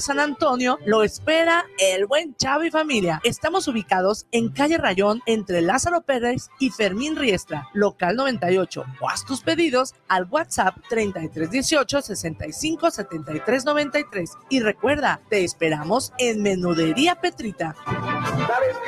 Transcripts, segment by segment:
San Antonio lo espera el buen Chavo y familia. Estamos ubicados en calle Rayón entre Lázaro Pérez y Fermín Riestra, local 98. O haz tus pedidos al WhatsApp 3318 65 73 93. Y recuerda, te esperamos en Menudería Petrita. ¿Sabes qué,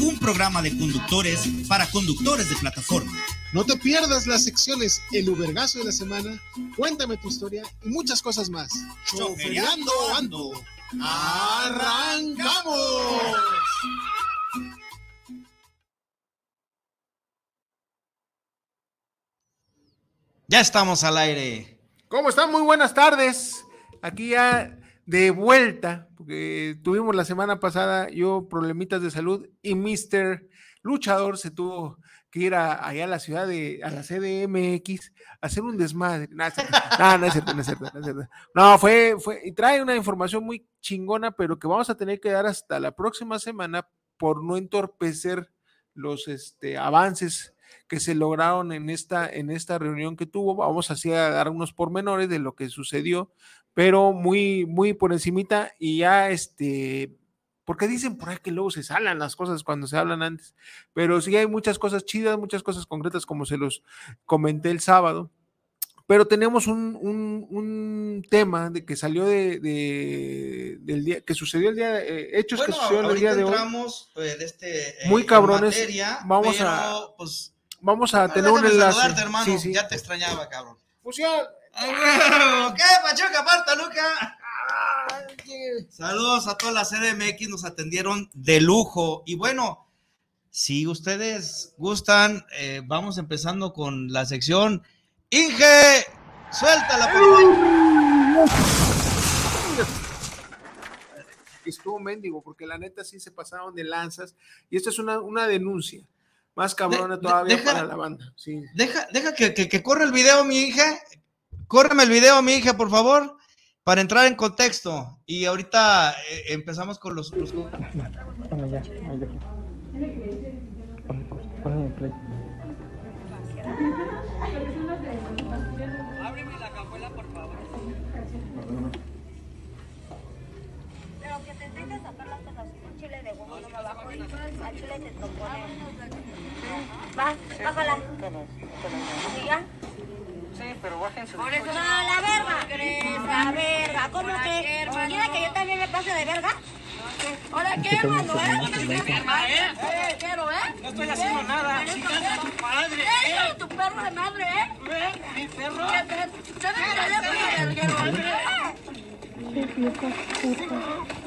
un programa de conductores para conductores de plataforma. No te pierdas las secciones El Ubergazo de la Semana, Cuéntame tu historia y muchas cosas más. Choferiando Ando. ¡Arrancamos! Ya estamos al aire. ¿Cómo están? Muy buenas tardes. Aquí ya de vuelta, porque tuvimos la semana pasada yo problemitas de salud y Mr. Luchador se tuvo que ir a, allá a la ciudad de, a la CDMX, a hacer un desmadre. No, no, es cierto, no es cierto, no es cierto. No, fue, fue, y trae una información muy chingona, pero que vamos a tener que dar hasta la próxima semana por no entorpecer los este, avances que se lograron en esta, en esta reunión que tuvo. Vamos así a dar unos pormenores de lo que sucedió, pero muy, muy por encimita y ya este, porque dicen por ahí que luego se salen las cosas cuando se hablan antes, pero sí hay muchas cosas chidas, muchas cosas concretas como se los comenté el sábado. Pero tenemos un, un, tema de que salió de, de, del día, que sucedió el día, eh, hechos que sucedieron el día de hoy. Eh, de este, eh, muy cabrones. Materia, vamos a, pues, vamos a tener un enlace. hermano. Sí, sí. Ya te extrañaba, cabrón. Fusión. ¿Qué, Pachuca, aparta, Luca? Saludos a toda la CDMX, nos atendieron de lujo. Y bueno, si ustedes gustan, eh, vamos empezando con la sección. Inge, suéltala, por favor. Estuvo mendigo, porque la neta sí se pasaron de lanzas. Y esta es una, una denuncia. Más cabrona todavía para la banda. Sí. Deja, deja que, que, que corra el video, mi hija. Córreme el video, mi hija, por favor para entrar en contexto, y ahorita eh, empezamos con los... los... Ábreme la por favor. Chile de no me bajo chile. Va, bájala. ¿Sí pero bájense. Por eso, no, la verga. La verga. ¿Cómo que? ¿Quiere que yo también me pase de verga? Ahora qué, hermano, ¿eh? ¿eh? Quiero, ¿eh? No estoy haciendo nada. Chingada tu padre, ¿eh? tu perro de madre, ¿eh? ¿Mi perro? ¿Sabes que le voy a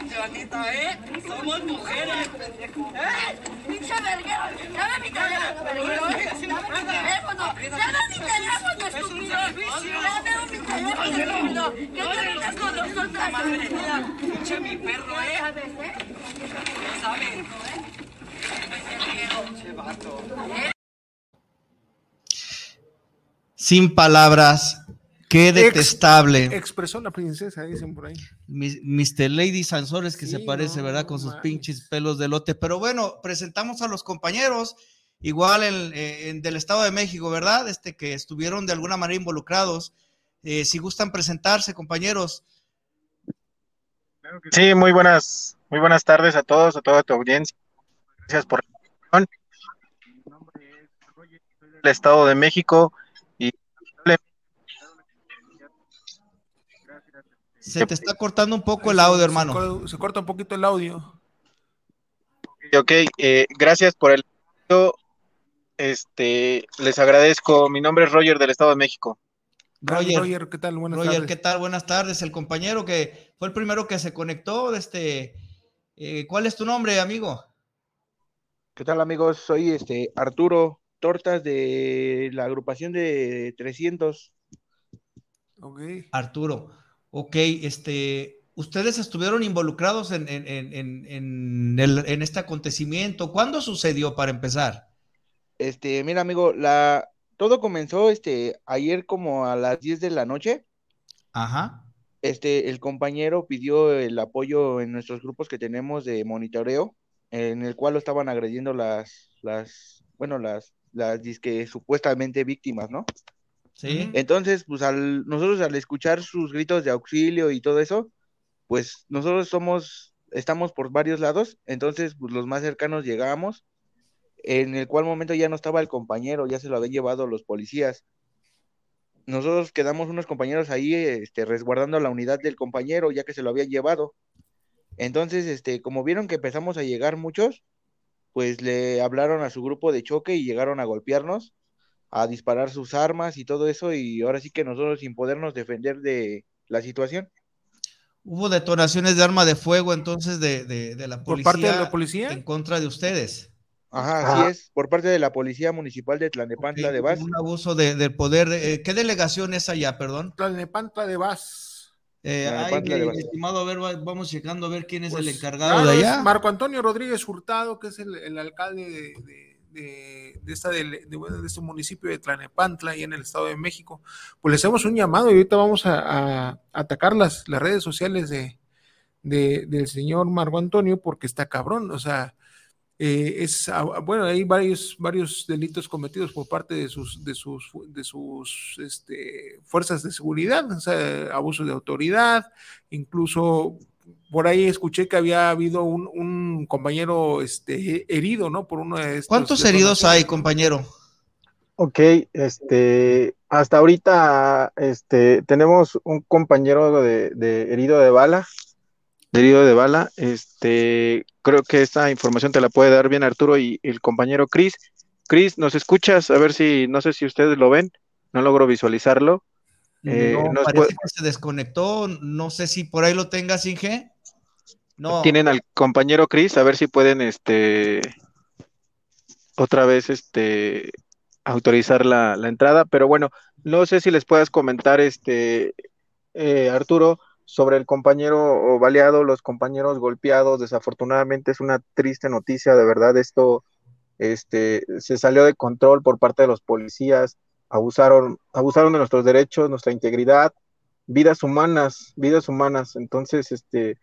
Sebatita, ¿eh? Somos mujeres. ¿Eh? Pinche verguero. Dame mi teléfono. Dame mi teléfono. Dame mi teléfono, estúpido. Dame mi teléfono, estúpido. ¿Qué te metes con nosotras? Mi perro, ¿eh? ¿Sabes, eh? Sin palabras, Qué detestable. expresó la princesa, dicen por ahí. Mr. Lady Sansores, que se parece, ¿verdad? Con sus pinches pelos de lote. Pero bueno, presentamos a los compañeros, igual en, del Estado de México, ¿verdad? Este que estuvieron de alguna manera involucrados. Eh, si gustan presentarse, compañeros. Sí, muy buenas, muy buenas tardes a todos, a toda tu audiencia. Gracias por la invitación. Mi nombre es Roger, soy del Estado de México y Se te está cortando un poco el audio, hermano. Se, corta un poquito el audio. Ok, eh, gracias por el audio. Este, les agradezco. Mi nombre es Roger del Estado de México. Roger, ¿qué tal? Buenas Roger, ¿qué tal? Buenas tardes. El compañero que fue el primero que se conectó. Este, eh, ¿Cuál es tu nombre, amigo? ¿Qué tal, amigos? Soy este Arturo Tortas de la agrupación de 300. Ok. Arturo. Ok, este, ustedes estuvieron involucrados en, en, en, en, el, en este acontecimiento. ¿Cuándo sucedió para empezar? Este, mira, amigo, la, todo comenzó este, ayer como a las 10 de la noche. Ajá. Este, el compañero pidió el apoyo en nuestros grupos que tenemos de monitoreo, en el cual lo estaban agrediendo las, las, bueno, las, las disque supuestamente víctimas, ¿no? Sí. Entonces, pues al, nosotros al escuchar sus gritos de auxilio y todo eso, pues nosotros somos, estamos por varios lados, entonces pues los más cercanos llegamos, en el cual momento ya no estaba el compañero, ya se lo habían llevado los policías. Nosotros quedamos unos compañeros ahí, este, resguardando la unidad del compañero, ya que se lo habían llevado. Entonces, este, como vieron que empezamos a llegar muchos, pues le hablaron a su grupo de choque y llegaron a golpearnos, a disparar sus armas y todo eso, y ahora sí que nosotros sin podernos defender de la situación. Hubo detonaciones de arma de fuego entonces de, de, de la policía. ¿Por parte de la policía? En contra de ustedes. Ajá, así es, por parte de la Policía Municipal de Tlanepantla de Vaz. Un abuso de, del poder. eh, ¿Qué delegación es allá, perdón? Tlalnepantla de Vaz. Eh, ay, de Vaz. estimado, a ver, va- vamos checando a ver quién es Pues, el encargado claro, de es allá. Marco Antonio Rodríguez Hurtado, que es el, el alcalde de, de- de- de esta de, de este municipio de Tlanepantla, y en el Estado de México. Pues le hacemos un llamado y ahorita vamos a, a atacar las, las redes sociales de, de- del señor Marco Antonio porque está cabrón, o sea, eh, es ah, bueno, hay varios, varios delitos cometidos por parte de sus, de sus, de sus este, fuerzas de seguridad, o sea, abuso de autoridad, incluso por ahí escuché que había habido un, un compañero este, herido, ¿no? Por uno de estos ¿Cuántos heridos hay, compañero? Ok, este, hasta ahorita, este, tenemos un compañero de, de herido de bala, herido de bala, este, creo que esta información te la puede dar bien Arturo y el compañero Chris. Chris, ¿nos escuchas? A ver si, no sé si ustedes lo ven, no logro visualizarlo. Eh, no, nos parece puede- que se desconectó. No sé si por ahí lo tengas, Inge. No. Tienen al compañero Chris, a ver si pueden, este, otra vez, este, autorizar la, la entrada, pero bueno, no sé si les puedas comentar, este, eh, Arturo, sobre el compañero baleado, los compañeros golpeados, desafortunadamente es una triste noticia, de verdad, esto, este, se salió de control por parte de los policías, abusaron, abusaron de nuestros derechos, nuestra integridad, vidas humanas, vidas humanas, entonces, este,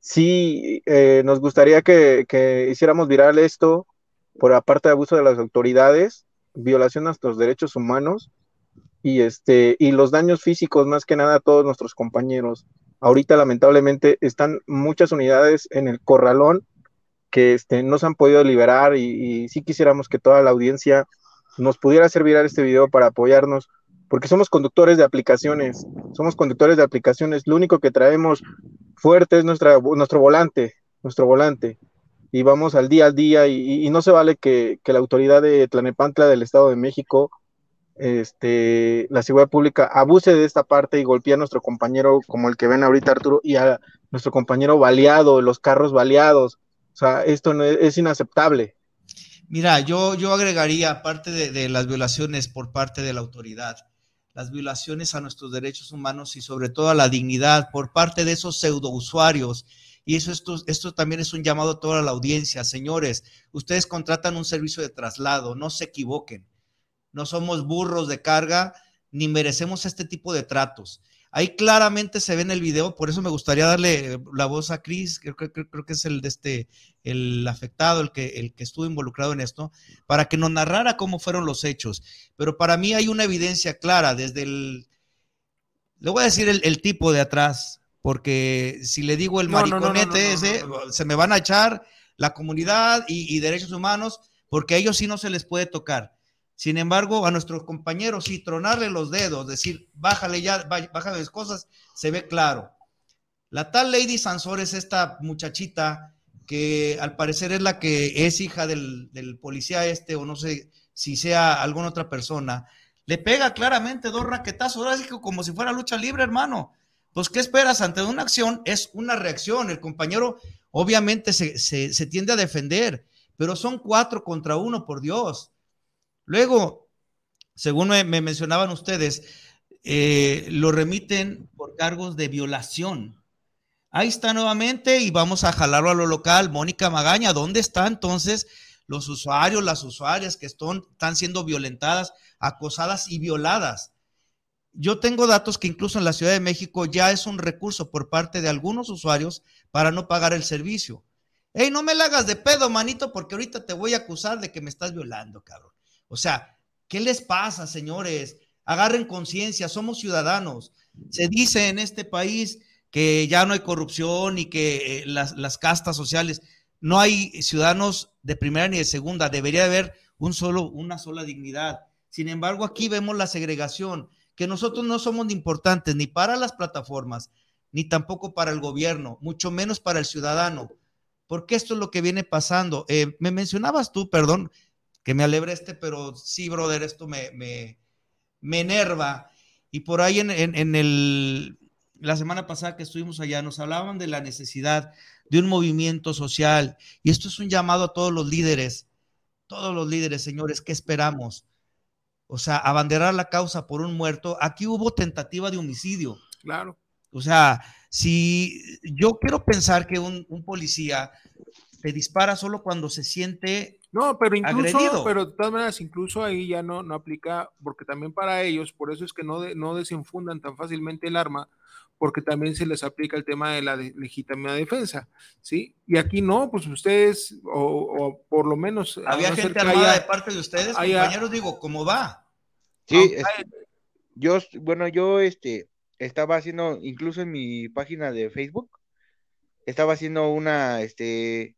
sí, eh, nos gustaría que, que hiciéramos viral esto por aparte de abuso de las autoridades, violación a nuestros derechos humanos y este y los daños físicos más que nada a todos nuestros compañeros. Ahorita lamentablemente están muchas unidades en el corralón que este, no se han podido liberar y, y sí quisiéramos que toda la audiencia nos pudiera hacer viral este video para apoyarnos, porque somos conductores de aplicaciones, somos conductores de aplicaciones, lo único que traemos fuerte es nuestra, nuestro volante, nuestro volante, y vamos al día al día, y, y no se vale que, que la autoridad de Tlanepantla del Estado de México, este, la seguridad pública, abuse de esta parte y golpee a nuestro compañero, como el que ven ahorita Arturo, y a nuestro compañero baleado, los carros baleados, o sea, esto no es, es inaceptable. Mira, yo, yo agregaría, aparte de, las violaciones por parte de la autoridad, las violaciones a nuestros derechos humanos y sobre todo a la dignidad por parte de esos pseudo usuarios. Y eso esto, esto también es un llamado a toda la audiencia. Señores, ustedes contratan un servicio de traslado, no se equivoquen. No somos burros de carga ni merecemos este tipo de tratos. Ahí claramente se ve en el video, por eso me gustaría darle la voz a Chris, creo, creo, creo que es el de este, el afectado, el que, el que estuvo involucrado en esto, para que nos narrara cómo fueron los hechos. Pero para mí hay una evidencia clara desde el, le voy a decir el, el tipo de atrás, porque si le digo el No, mariconete no, no, ese, no, no. se me van a echar la comunidad y, y derechos humanos, porque a ellos sí no se les puede tocar. Sin embargo, a nuestros compañeros, sí, tronarle los dedos, decir, bájale ya, bá- bájale las cosas, se ve claro. La tal Lady Sansor es esta muchachita que al parecer es la que es hija del, policía este, o no sé si sea alguna otra persona. Le pega claramente dos raquetazos, ahora como si fuera lucha libre, hermano. Pues, ¿qué esperas ante una acción? Es una reacción. El compañero obviamente se, se, se tiende a defender, pero son cuatro contra uno, por Dios. Luego, según me, me mencionaban ustedes, eh, lo remiten por cargos de violación. Ahí está nuevamente y vamos a jalarlo a lo local. Mónica Magaña, ¿dónde están entonces los usuarios, las usuarias que están, están siendo violentadas, acosadas y violadas? Yo tengo datos que incluso en la Ciudad de México ya es un recurso por parte de algunos usuarios para no pagar el servicio. Ey, no me la hagas de pedo, manito, porque ahorita te voy a acusar de que me estás violando, cabrón. O sea, ¿qué les pasa, señores? Agarren conciencia, somos ciudadanos. Se dice en este país que ya no hay corrupción y que eh, las, las, castas sociales, no hay ciudadanos de primera ni de segunda, debería haber un solo, una sola dignidad. Sin embargo, aquí vemos la segregación, que nosotros no somos importantes ni para las plataformas, ni tampoco para el gobierno, mucho menos para el ciudadano, porque esto es lo que viene pasando. Eh, me mencionabas tú, perdón, que me alebre este, pero sí, brother, esto me, me, me enerva. Y por ahí en, en, en el, la semana pasada que estuvimos allá, nos hablaban de la necesidad de un movimiento social. Y esto es un llamado a todos los líderes, todos los líderes, señores, ¿qué esperamos? O sea, abanderar la causa por un muerto. Aquí hubo tentativa de homicidio. Claro. O sea, si yo quiero pensar que un, un policía te dispara solo cuando se siente no, pero incluso, agredido. pero de todas maneras, incluso ahí ya no, no aplica, porque también para ellos, por eso es que no, de, no desenfundan tan fácilmente el arma, porque también se les aplica el tema de la de legítima defensa, ¿sí? Y aquí no, pues ustedes, o, o por lo menos... ¿Había no gente armada haya- de parte de ustedes, haya- compañeros? Digo, ¿cómo va? Sí, Aunque es- hay- yo, bueno, yo este, estaba haciendo, incluso en mi página de Facebook, estaba haciendo una, este,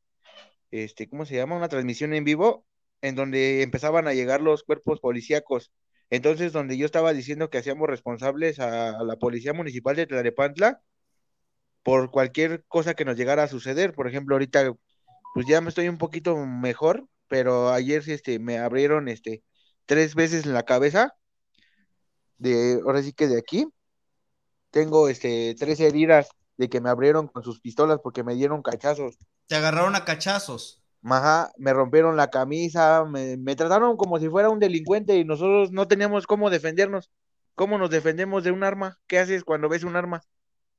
este, ¿cómo se llama? Una transmisión en vivo en donde empezaban a llegar los cuerpos policíacos. Entonces, donde yo estaba diciendo que hacíamos responsables a, la Policía Municipal de Tlalnepantla por cualquier cosa que nos llegara a suceder. Por ejemplo, ahorita, pues ya me estoy un poquito mejor, pero ayer este, me abrieron este, tres veces en la cabeza de, ahora sí que de aquí, tengo este, tres heridas de que me abrieron con sus pistolas porque me dieron cachazos. Te agarraron a cachazos. Ajá, me rompieron la camisa, me, me trataron como si fuera un delincuente y nosotros no teníamos cómo defendernos. ¿Cómo nos defendemos de un arma? ¿Qué haces cuando ves un arma?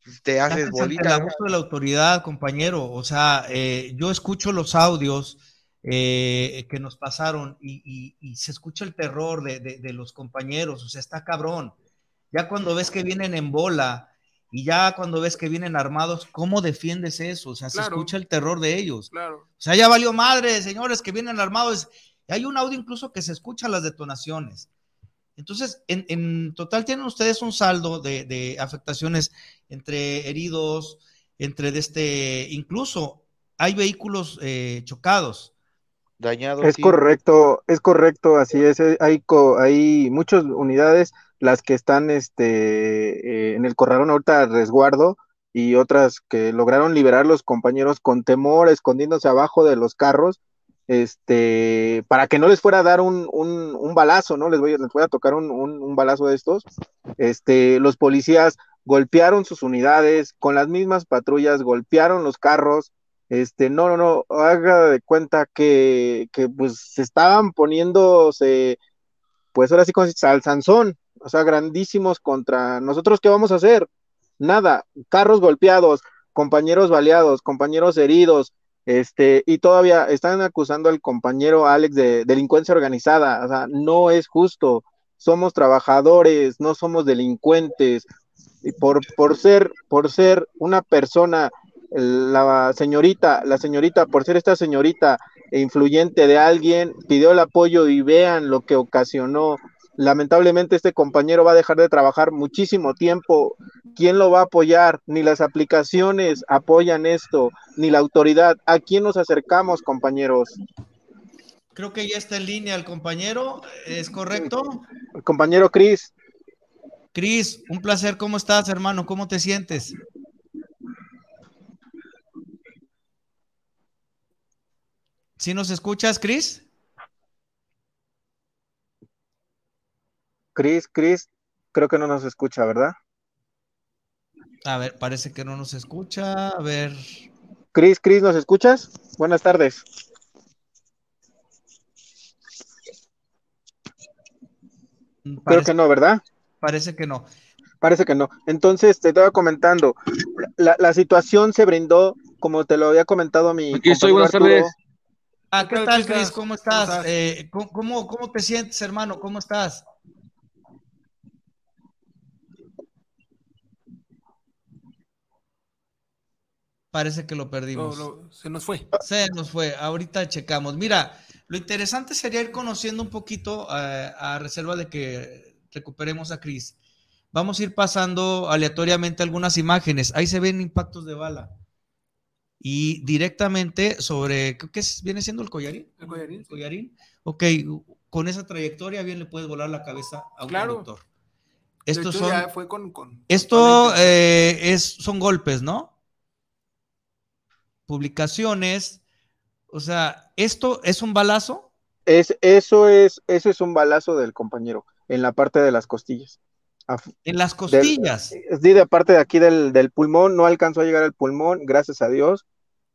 Pues Te haces ante el bolita. abuso de la autoridad, compañero. O sea, eh, yo escucho los audios eh, que nos pasaron y, y- y se escucha el terror de, de- de los compañeros. O sea, está cabrón. Ya cuando ves que vienen en bola y ya cuando ves que vienen armados, ¿cómo defiendes eso? O sea, se escucha el terror de ellos. Claro. O sea, ya valió madre, señores, que vienen armados. Hay un audio incluso que se escucha las detonaciones. Entonces, en, en total tienen ustedes un saldo de, de afectaciones entre heridos, entre de este, incluso hay vehículos eh, chocados. Dañados, Es sí. correcto, es correcto, así es. eh, Hay, co- hay muchas unidades, las que están este, eh, en el corralón ahorita a resguardo y otras que lograron liberar los compañeros con temor, escondiéndose abajo de los carros, este, para que no les fuera a dar un, un, un balazo, ¿no? Les voy, les voy a tocar un, un, un balazo de estos. Este, los policías golpearon sus unidades, con las mismas patrullas, golpearon los carros, este, no, no, no, haga de cuenta que, que pues se estaban poniéndose, pues ahora sí con al Sansón, o sea, grandísimos contra nosotros, ¿qué vamos a hacer? Nada, carros golpeados, compañeros baleados, compañeros heridos, este, y todavía están acusando al compañero Alex de delincuencia organizada, o sea, no es justo, somos trabajadores, no somos delincuentes, y por, por ser, por ser una persona la señorita, la señorita, por ser esta señorita influyente de alguien, pidió el apoyo y vean lo que ocasionó. Lamentablemente este compañero va a dejar de trabajar muchísimo tiempo. ¿Quién lo va a apoyar? Ni las aplicaciones apoyan esto, ni la autoridad. ¿A quién nos acercamos, compañeros? Creo que ya está en línea el compañero, ¿es correcto? El compañero Cris. Cris, un placer, ¿cómo estás, hermano? ¿Cómo te sientes? ¿Sí nos escuchas, Cris? Cris, Cris, creo que no nos escucha, ¿verdad? A ver, parece que no nos escucha. A ver. Cris, Cris, ¿nos escuchas? Buenas tardes. Creo que no, ¿verdad? parece que no. Parece que no. Entonces, te estaba comentando, la, la situación se brindó, como te lo había comentado mi Aquí estoy, buenas Arturo, tardes. Ah, ¿qué tal? Cris? ¿Cómo ¿Cómo estás? Eh, ¿cómo, cómo, cómo te sientes, hermano? ¿Cómo estás? Parece que lo perdimos. lo- se nos fue. Se nos fue, ahorita checamos. Mira, lo interesante sería ir conociendo un poquito eh, a reserva de que recuperemos a Chris. Vamos a ir pasando aleatoriamente algunas imágenes. Ahí se ven impactos de bala. Y directamente sobre, ¿qué es? viene siendo el collarín? El collarín, sí. collarín. Ok, con esa trayectoria bien le puedes volar la cabeza a un Claro. conductor. Estos son, fue con, con- esto con eh, es, son golpes, ¿no? Publicaciones. O sea, ¿esto es un balazo? es, eso, es, eso es un balazo del compañero en la parte de las costillas. En las costillas. sí, de parte de aquí del, del pulmón, no alcanzó a llegar al pulmón, gracias a Dios,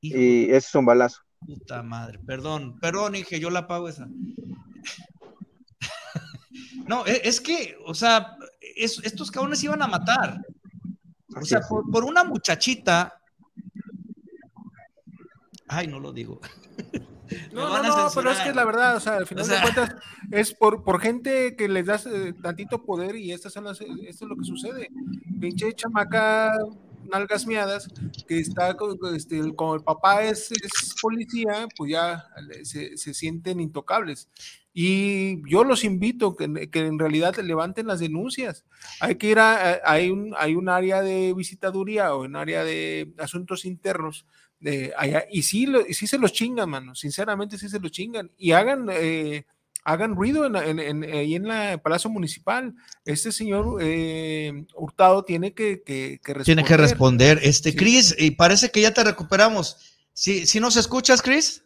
Hijo y ese es un balazo. puta madre. Perdón, perdón, Inge, yo la pago esa. No, e- es que, o sea, es- estos cabrones iban a matar. O Así sea, por, por una muchachita. Ay, no lo digo. No, no, no, pero es que la verdad, o sea, al final O sea- de cuentas, es por, por gente que les das eh, tantito poder y estas son las, esto es lo que sucede. Pinche chamaca, nalgas miadas, que está con, este, como el papá es, es policía, pues ya se, se sienten intocables. Y yo los invito que, que en realidad levanten las denuncias. Hay que ir a, a- hay un, hay un área de visitaduría o un área de asuntos internos allá, y sí, lo- y sí se los chingan, mano, sinceramente sí se los chingan, y hagan, eh, hagan ruido en, en- en- ahí en la Palacio Municipal. Este señor eh, Hurtado tiene que, que, que Tiene que responder. Este, Sí. Chris, y parece que ya te recuperamos. ¿Sí, sí nos escuchas, Chris?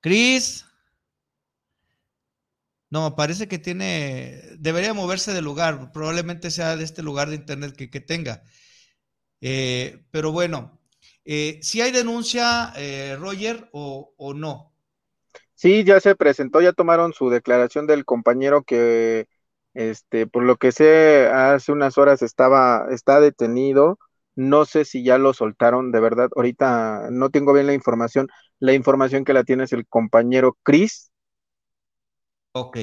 Chris. No, parece que tiene, debería moverse de lugar, probablemente sea de este lugar de internet que, que tenga. Eh, pero bueno, eh, si hay denuncia, eh, Roger, o, o no. Sí, ya se presentó, ya tomaron su declaración del compañero que, este, por lo que sé, hace unas horas estaba, está detenido. No sé si ya lo soltaron, de verdad. Ahorita no tengo bien la información. La información que la tiene es el compañero Chris. Ok.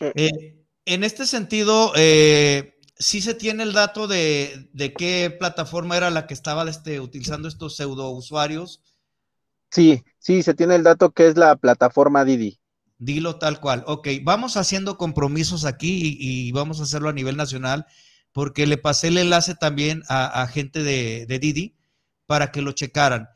Eh, en este sentido, eh, sí se tiene el dato de, de qué plataforma era la que estaba este, utilizando estos pseudo usuarios. Sí, sí, se tiene el dato que es la plataforma Didi. Dilo tal cual. Ok, vamos haciendo compromisos aquí y, y vamos a hacerlo a nivel nacional porque le pasé el enlace también a, a gente de, de Didi para que lo checaran.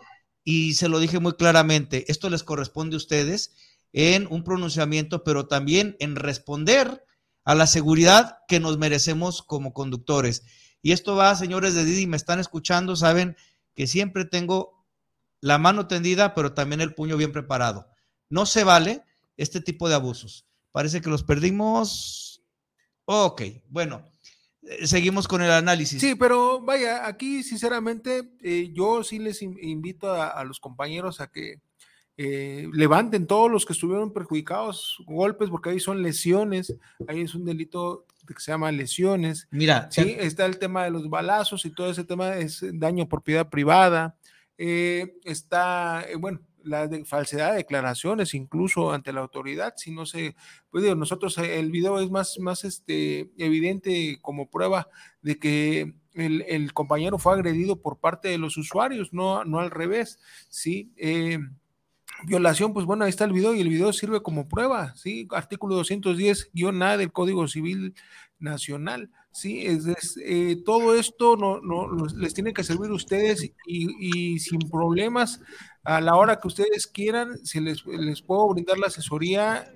Y se lo dije muy claramente, esto les corresponde a ustedes en un pronunciamiento, pero también en responder a la seguridad que nos merecemos como conductores. Y esto va, señores de Didi, me están escuchando, saben que siempre tengo la mano tendida, pero también el puño bien preparado. No se vale este tipo de abusos. Parece que los perdimos. Ok, bueno, eh, seguimos con el análisis. Sí, pero vaya, aquí sinceramente eh, yo sí les in- invito a los compañeros a que eh, levanten todos los que estuvieron perjudicados, golpes, porque ahí son lesiones, ahí es un delito que se llama lesiones. Mira, Sí, está el tema de los balazos y todo ese tema es daño a propiedad privada. eh, está, eh, bueno, la de falsedad de declaraciones incluso ante la autoridad, si no se, pues digo, nosotros eh, el video es más, más este, evidente como prueba de que el, el compañero fue agredido por parte de los usuarios, no, no al revés, ¿sí? Eh, violación, pues bueno, ahí está el video y el video sirve como prueba, ¿sí? Artículo 210-A del Código Civil Nacional, ¿sí? Es, es, eh, todo esto no, no, les tiene que servir a ustedes y, sin problemas, a la hora que ustedes quieran, si les, les puedo brindar la asesoría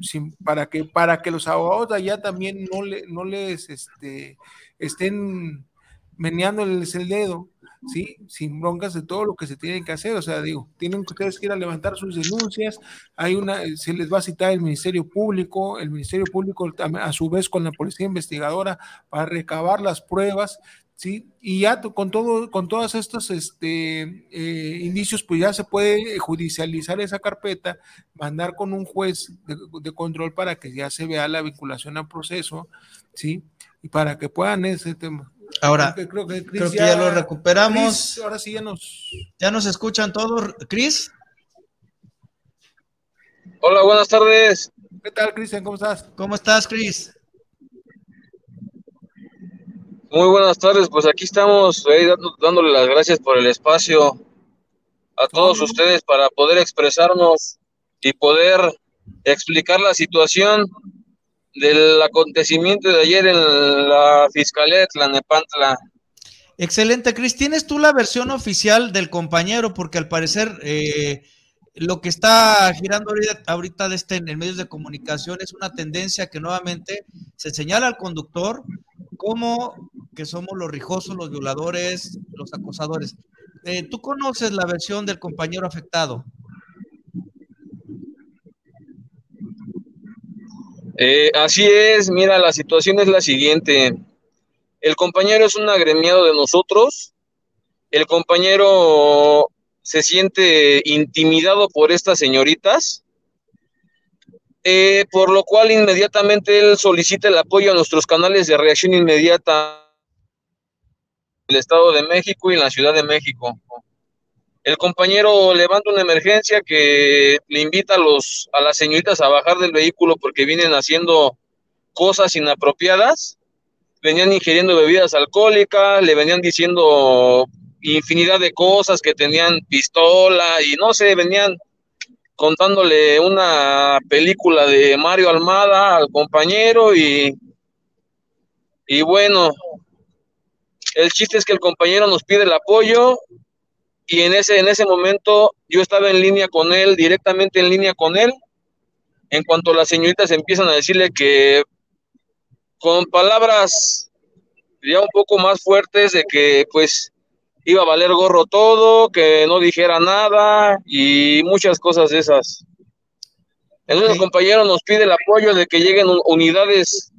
sin- para, que, para que los abogados allá también no, le, no les este, estén meneándoles el dedo, ¿sí? Sin broncas de todo lo que se tiene que hacer. O sea, digo, tienen ustedes que ir a levantar sus denuncias. Hay una, se les va a citar el Ministerio Público, el Ministerio Público a su vez con la Policía Investigadora para recabar las pruebas ¿sí? Y ya con todo, con todos estos este, eh, indicios, pues ya se puede judicializar esa carpeta, mandar con un juez de, control para que ya se vea la vinculación al proceso, ¿sí? Y para que puedan ese tema. Ahora, creo que, ya, lo recuperamos. ahora sí ya nos... ¿Ya nos escuchan todos? ¿Cris? Hola, buenas tardes. ¿Qué tal, Cristian? ¿Cómo estás? ¿Cómo estás, Cris? Muy buenas tardes, pues aquí estamos eh, dándole las gracias por el espacio a todos ustedes para poder expresarnos y poder explicar la situación del acontecimiento de ayer en la Fiscalía de Tlanepantla. Excelente, Cris. ¿Tienes tú la versión oficial del compañero? Porque al parecer eh, lo que está girando ahorita, de este, en medios de comunicación es una tendencia que nuevamente se señala al conductor como que somos los rijosos, los violadores, los acosadores. Eh, ¿Tú conoces la versión del compañero afectado? Eh, así es, mira, la situación es la siguiente. El compañero es un agremiado de nosotros. El compañero se siente intimidado por estas señoritas, eh, por lo cual inmediatamente él solicita el apoyo a nuestros canales de reacción inmediata el Estado de México y la Ciudad de México. El compañero levanta una emergencia que le invita a, los, a las señoritas a bajar del vehículo porque vienen haciendo cosas inapropiadas, venían ingiriendo bebidas alcohólicas, le venían diciendo infinidad de cosas, que tenían pistola y no sé, venían contándole una película de Mario Almada al compañero y, y bueno, el chiste es que el compañero nos pide el apoyo y en ese, en ese momento yo estaba en línea con él, directamente en línea con él, en cuanto las señoritas empiezan a decirle que con palabras ya un poco más fuertes de que pues iba a valer gorro todo, que no dijera nada y muchas cosas de esas. Entonces el compañero nos pide el apoyo de que lleguen unidades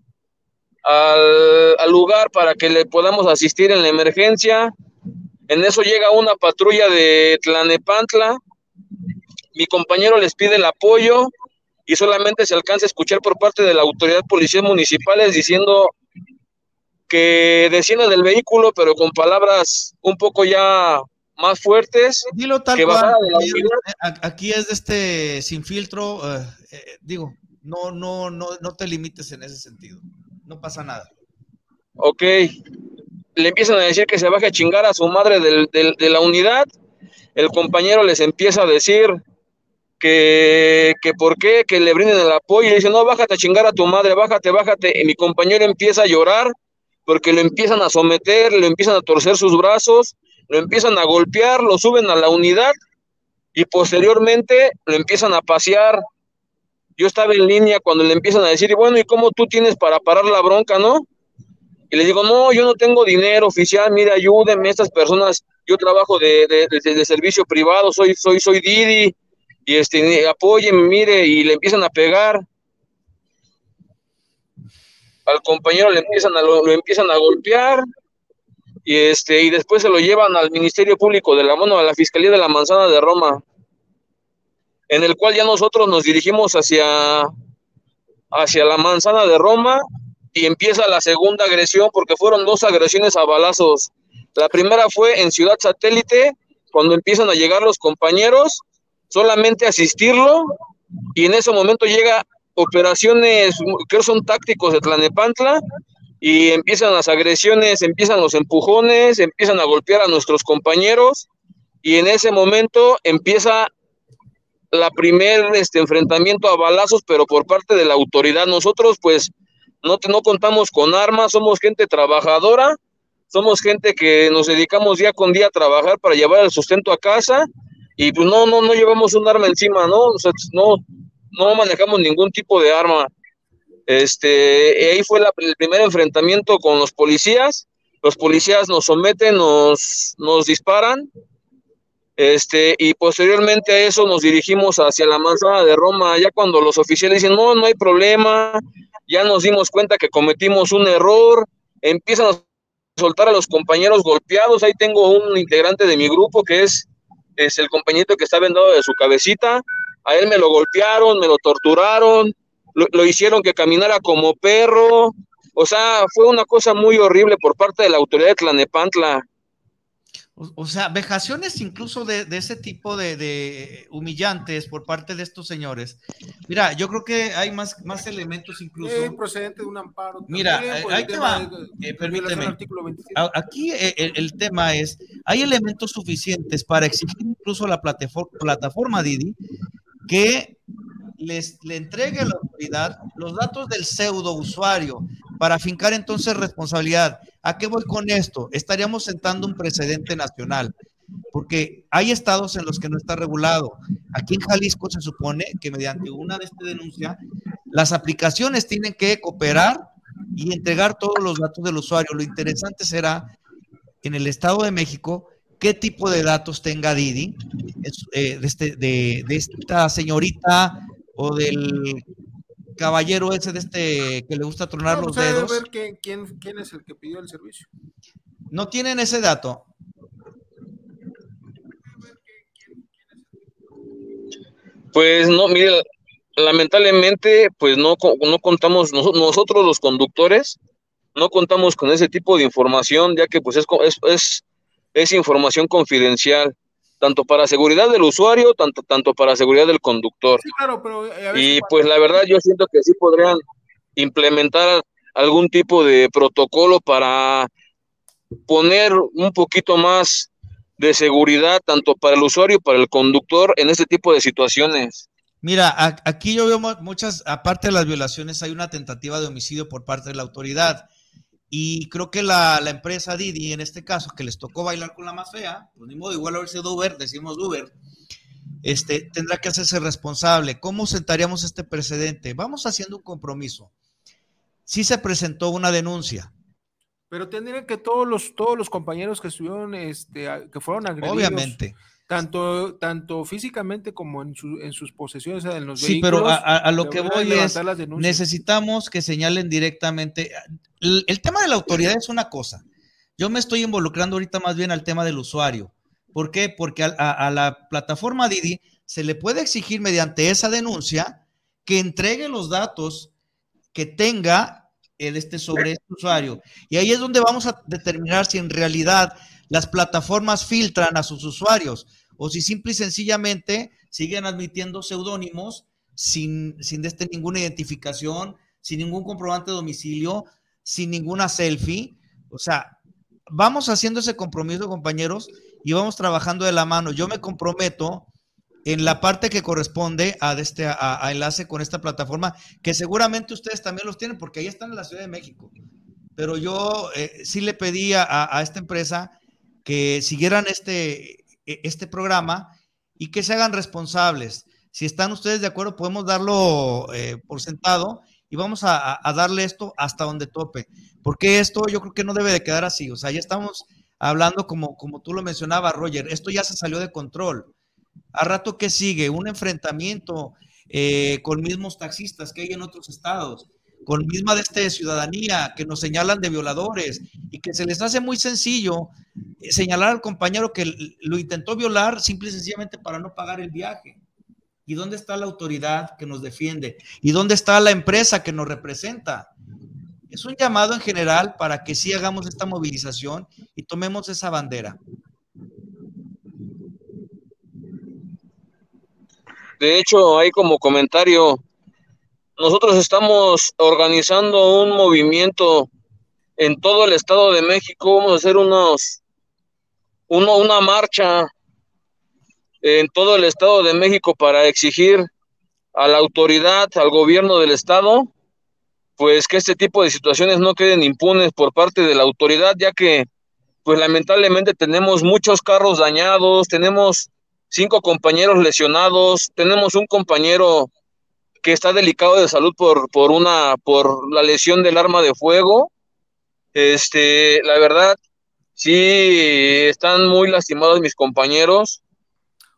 al, al, lugar para que le podamos asistir en la emergencia. En eso llega una patrulla de Tlanepantla. Mi compañero les pide el apoyo y solamente se alcanza a escuchar por parte de la autoridad policial municipales diciendo que descienda del vehículo, pero con palabras un poco ya más fuertes. Dilo tal cual. Eh, aquí es de este sin filtro, eh, eh, digo, no, no, no, no te limites en ese sentido. No pasa nada. Ok. Le empiezan a decir que se baje a chingar a su madre de la unidad. El compañero les empieza a decir que, que por qué, que le brinden el apoyo. Y le dice, no, bájate a chingar a tu madre, bájate, bájate. Y mi compañero empieza a llorar porque lo empiezan a someter, lo empiezan a torcer sus brazos, lo empiezan a golpear, lo suben a la unidad y posteriormente lo empiezan a pasear. Yo estaba en línea cuando le empiezan a decir, bueno, ¿y cómo tú tienes para parar la bronca, no? Y le digo, no, yo no tengo dinero oficial, mire, ayúdenme, estas personas, yo trabajo de, de, servicio privado, soy, soy, soy Didi, y este, apóyenme, mire, y le empiezan a pegar. Al compañero le empiezan a, lo, empiezan a golpear y este y después se lo llevan al Ministerio Público de la Mano, a la Fiscalía de la Manzana de Roma, en el cual ya nosotros nos dirigimos hacia hacia la Manzana de Roma y empieza la segunda agresión porque fueron dos agresiones a balazos. La primera fue en Ciudad Satélite, cuando empiezan a llegar los compañeros, solamente asistirlo y en ese momento llega operaciones, creo son tácticos de Tlanepantla, y empiezan las agresiones, empiezan los empujones, empiezan a golpear a nuestros compañeros, y en ese momento empieza la primer este enfrentamiento a balazos, pero por parte de la autoridad. Nosotros, pues, no, no contamos con armas, somos gente trabajadora, somos gente que nos dedicamos día con día a trabajar para llevar el sustento a casa, y pues no, no, no llevamos un arma encima, ¿no? O sea, no, no manejamos ningún tipo de arma. Este, ahí fue el primer enfrentamiento con los policías. Los policías nos someten, nos, nos disparan. Este, y posteriormente a eso nos dirigimos hacia la manzana de Roma. Ya cuando los oficiales dicen, no, no hay problema, ya nos dimos cuenta que cometimos un error, empiezan soltar a los compañeros golpeados. Ahí tengo un integrante de mi grupo que es, es el compañito que está vendado de su cabecita. A él me lo golpearon, me lo torturaron, lo, lo hicieron que caminara como perro. O sea, fue una cosa muy horrible por parte de la autoridad de Tlanepantla. O, o sea, vejaciones incluso de, de ese tipo de, de humillantes por parte de estos señores. Mira, yo creo que hay más, más elementos incluso. Eh, procedente de un amparo. Mira, también, eh, el ahí te va. de- Eh, permíteme. al artículo 27. A- Aquí eh, el, el tema es, hay elementos suficientes para exigir incluso a la plataforma, plataforma Didi que les le entregue a la autoridad los datos del pseudo usuario para fincar entonces responsabilidad. ¿A qué voy con esto? Estaríamos sentando un precedente nacional, porque hay estados en los que no está regulado. Aquí en Jalisco se supone que mediante una de esta denuncia, las aplicaciones tienen que cooperar y entregar todos los datos del usuario. Lo interesante será en el Estado de México qué tipo de datos tenga Didi, eh, este, de esta señorita o del caballero ese de este que le gusta tronar No, los pues, hay dedos. ver quién, quién, quién es el que pidió el servicio. No tienen ese dato. Pues no, mire, lamentablemente, pues no, no contamos, noso- nosotros los conductores, no contamos con ese tipo de información, ya que pues es, es, es información confidencial, tanto para seguridad del usuario, tanto, tanto para seguridad del conductor. Sí, claro, pero eh, Y pues la verdad yo siento que sí podrían implementar algún tipo de protocolo para poner un poquito más de seguridad tanto para el usuario y para el conductor en este tipo de situaciones. Mira, aquí yo veo mu- muchas, aparte de las violaciones, hay una tentativa de homicidio por parte de la autoridad. Y creo que la, la empresa Didi, en este caso, que les tocó bailar con la más fea, pues ni modo, igual haber sido Uber, decimos Uber, este, tendrá que hacerse responsable. ¿Cómo sentaríamos este precedente? Vamos haciendo un compromiso. Sí se presentó una denuncia, Pero tendrían que todos los, todos los compañeros que estuvieron, este, que fueron agredidos, obviamente. tanto, tanto físicamente como en, su- en sus posesiones, en los Sí, pero vehículos, a, a- a lo que voy es, necesitamos que señalen directamente. El, el tema de la autoridad es una cosa. Yo me estoy involucrando ahorita más bien al tema del usuario. ¿Por qué? Porque a, a- a la plataforma Didi se le puede exigir mediante esa denuncia que entregue los datos que tenga este sobre este usuario. Y ahí es donde vamos a determinar si en realidad las plataformas filtran a sus usuarios o si simple y sencillamente siguen admitiendo seudónimos sin, sin este ninguna identificación, sin ningún comprobante de domicilio, sin ninguna selfie. O sea, vamos haciendo ese compromiso, compañeros, y vamos trabajando de la mano. Yo me comprometo en la parte que corresponde a, este, enlace con esta plataforma, que seguramente ustedes también los tienen, porque ahí están en la Ciudad de México. Pero yo eh, sí le pedí a, a, esta empresa que siguieran este, e, este programa y que se hagan responsables. Si están ustedes de acuerdo, podemos darlo eh, por sentado y vamos a, a, darle esto hasta donde tope. Porque esto yo creo que no debe de quedar así. O sea, ya estamos hablando como, como tú lo mencionabas, Roger, esto ya se salió de control. A rato que sigue un enfrentamiento eh, con mismos taxistas que hay en otros estados, con misma de este ciudadanía que nos señalan de violadores y que se les hace muy sencillo eh, señalar al compañero que lo intentó violar simple y sencillamente para no pagar el viaje. ¿Y dónde está la autoridad que nos defiende? ¿Y dónde está la empresa que nos representa? Es un llamado en general para que sí hagamos esta movilización y tomemos esa bandera. De hecho, hay como comentario, nosotros estamos organizando un movimiento en todo el Estado de México, vamos a hacer unos, uno, una marcha en todo el Estado de México para exigir a la autoridad, al gobierno del Estado, pues que este tipo de situaciones no queden impunes por parte de la autoridad, ya que pues lamentablemente tenemos muchos carros dañados, tenemos cinco compañeros lesionados, tenemos un compañero que está delicado de salud por, por una, por la lesión del arma de fuego. Este, la verdad, sí están muy lastimados mis compañeros.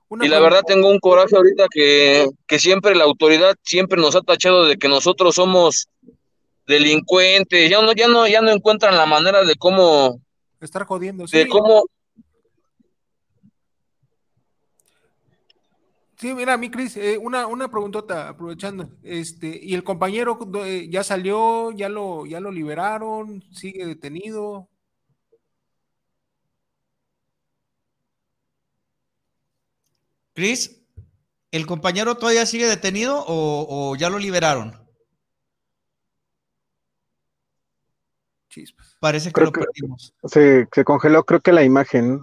Una y la verdad tengo un coraje ahorita que, que siempre la autoridad siempre nos ha tachado de que nosotros somos delincuentes, ya no, ya no, ya no encuentran la manera de cómo, Estar jodiendo. de sí. cómo, Sí, mira, mi Cris, eh, una, una preguntota, aprovechando. Este, ¿y el compañero eh, ya salió, ya lo, ya lo liberaron, sigue detenido? Chris, ¿el compañero todavía sigue detenido o, o ya lo liberaron? Chispas. Parece que Creo lo que- perdimos. Se, se congeló, creo que la imagen.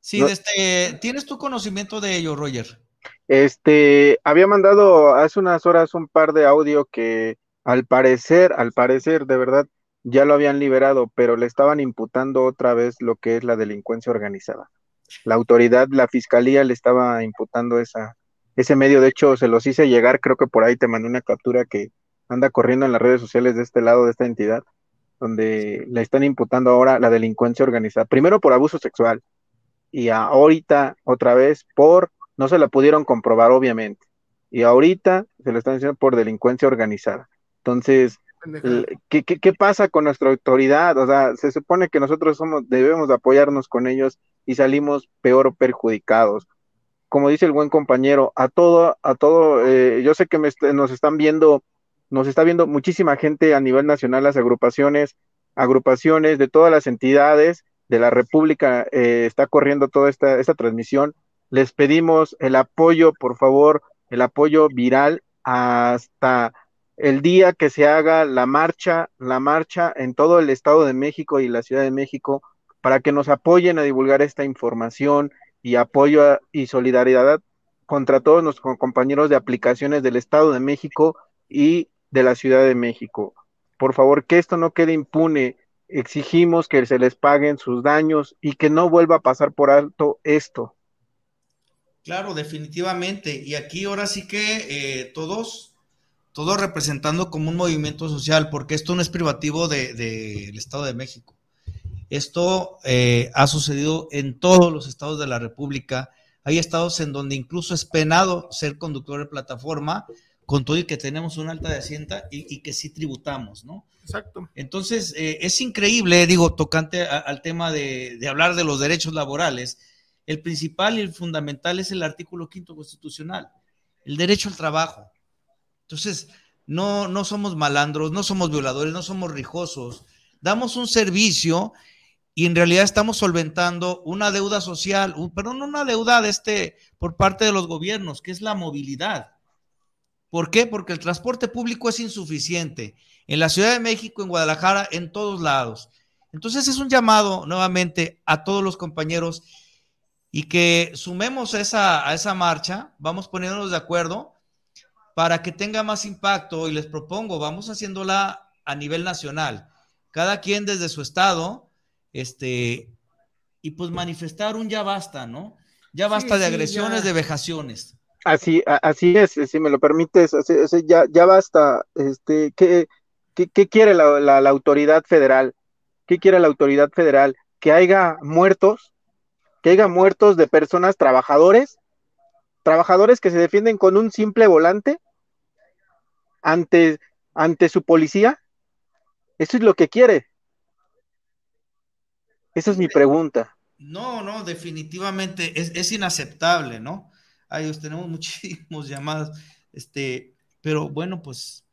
Sí, No- este, ¿tienes tu conocimiento de ello, Roger? Este, había mandado hace unas horas un par de audio que al parecer, al parecer, de verdad, ya lo habían liberado, pero le estaban imputando otra vez lo que es la delincuencia organizada. La autoridad, la fiscalía le estaba imputando esa, ese medio. De hecho, se los hice llegar, creo que por ahí te mandé una captura que anda corriendo en las redes sociales de este lado de esta entidad, donde le están imputando ahora la delincuencia organizada. Primero por abuso sexual y ahorita otra vez por, no se la pudieron comprobar obviamente, y ahorita se lo están diciendo por delincuencia organizada. Entonces, ¿qué, qué, qué pasa con nuestra autoridad? O sea, se supone que nosotros somos, debemos de apoyarnos con ellos y salimos peor perjudicados. Como dice el buen compañero, a todo, a todo, eh, yo sé que me est- nos están viendo, nos está viendo muchísima gente a nivel nacional, las agrupaciones, agrupaciones de todas las entidades de la República, eh, está corriendo toda esta, esta transmisión. Les pedimos el apoyo, por favor, el apoyo viral hasta el día que se haga la marcha, la marcha en todo el Estado de México y la Ciudad de México para que nos apoyen a divulgar esta información y apoyo y solidaridad contra todos nuestros compañeros de aplicaciones del Estado de México y de la Ciudad de México. Por favor, que esto no quede impune. Exigimos que se les paguen sus daños y que no vuelva a pasar por alto esto. Claro, definitivamente. Y aquí ahora sí que eh, todos, todos representando como un movimiento social, porque esto no es privativo del de, Estado de México. Esto eh, ha sucedido en todos los estados de la República. Hay estados en donde incluso es penado ser conductor de plataforma, con todo y que tenemos una alta de asienta y, y que sí tributamos, ¿no? Exacto. Entonces, eh, es increíble, digo, tocante a, al tema de, de, hablar de los derechos laborales. El principal y el fundamental es el artículo quinto constitucional, el derecho al trabajo. Entonces, no, no somos malandros, no somos violadores, no somos rijosos. Damos un servicio y en realidad estamos solventando una deuda social, pero no una deuda de este por parte de los gobiernos, que es la movilidad. ¿Por qué? Porque el transporte público es insuficiente en la Ciudad de México, en Guadalajara, en todos lados. Entonces es un llamado nuevamente a todos los compañeros y que sumemos a esa, a esa marcha, vamos poniéndonos de acuerdo para que tenga más impacto y les propongo, vamos haciéndola a nivel nacional, cada quien desde su estado, este, y pues manifestar un ya basta, ¿no? Ya basta sí, de agresiones, sí, de vejaciones. Así, así es, si me lo permites, así, así, ya, ya basta. Este, ¿qué, qué, qué quiere la, la, la, autoridad federal? ¿Qué quiere la autoridad federal? Que haya muertos, que haya muertos de personas trabajadores, trabajadores que se defienden con un simple volante ante, ante su policía. Eso es lo que quiere. Esa es mi pregunta. No, no, definitivamente es, es inaceptable, ¿no? Ay, tenemos muchísimos llamadas, este, pero bueno, pues.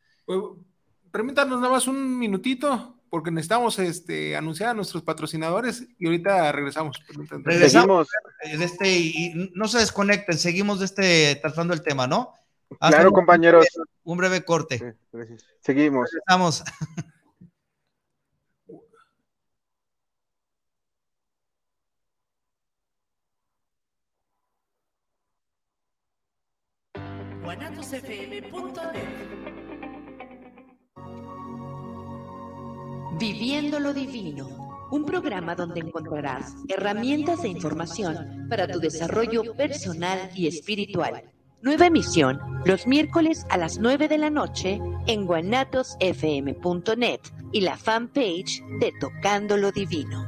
Permítanos nada más un minutito, porque necesitamos este, anunciar a nuestros patrocinadores y ahorita regresamos. Regresamos de este, y, no se desconecten, seguimos de este, tratando el tema, ¿no? Hasta claro, un, compañeros. Un breve corte. Sí, seguimos. Regresamos. Viviendo lo Divino, un programa donde encontrarás herramientas e información para tu desarrollo personal y espiritual. Nueva emisión los miércoles a las 9 de la noche en guanatosfm.net y la fanpage de Tocando lo Divino.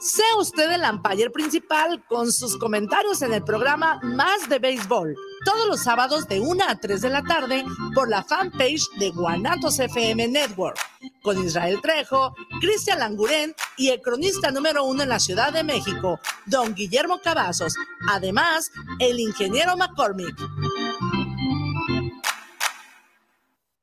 Sea usted el umpire principal con sus comentarios en el programa Más de Béisbol, todos los sábados de 1 a 3 de la tarde por la fanpage de Guanatos FM Network, con Israel Trejo, Cristian Langurén y el cronista número uno en la Ciudad de México, don Guillermo Cavazos, además el ingeniero McCormick.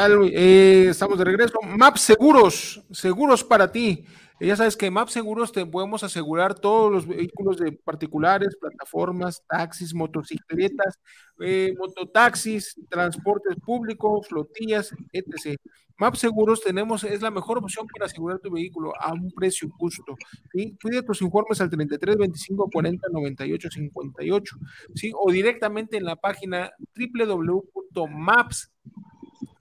Eh, estamos de regreso. Map Seguros, seguros para ti. Eh, ya sabes que Map Seguros te podemos asegurar todos los vehículos de particulares, plataformas, taxis, motocicletas, eh, mototaxis, transportes públicos, flotillas, etc. Map Seguros tenemos, es la mejor opción para asegurar tu vehículo a un precio justo. ¿sí? Pide tus informes al 33 25 40 98 58, ¿sí? o directamente en la página www.maps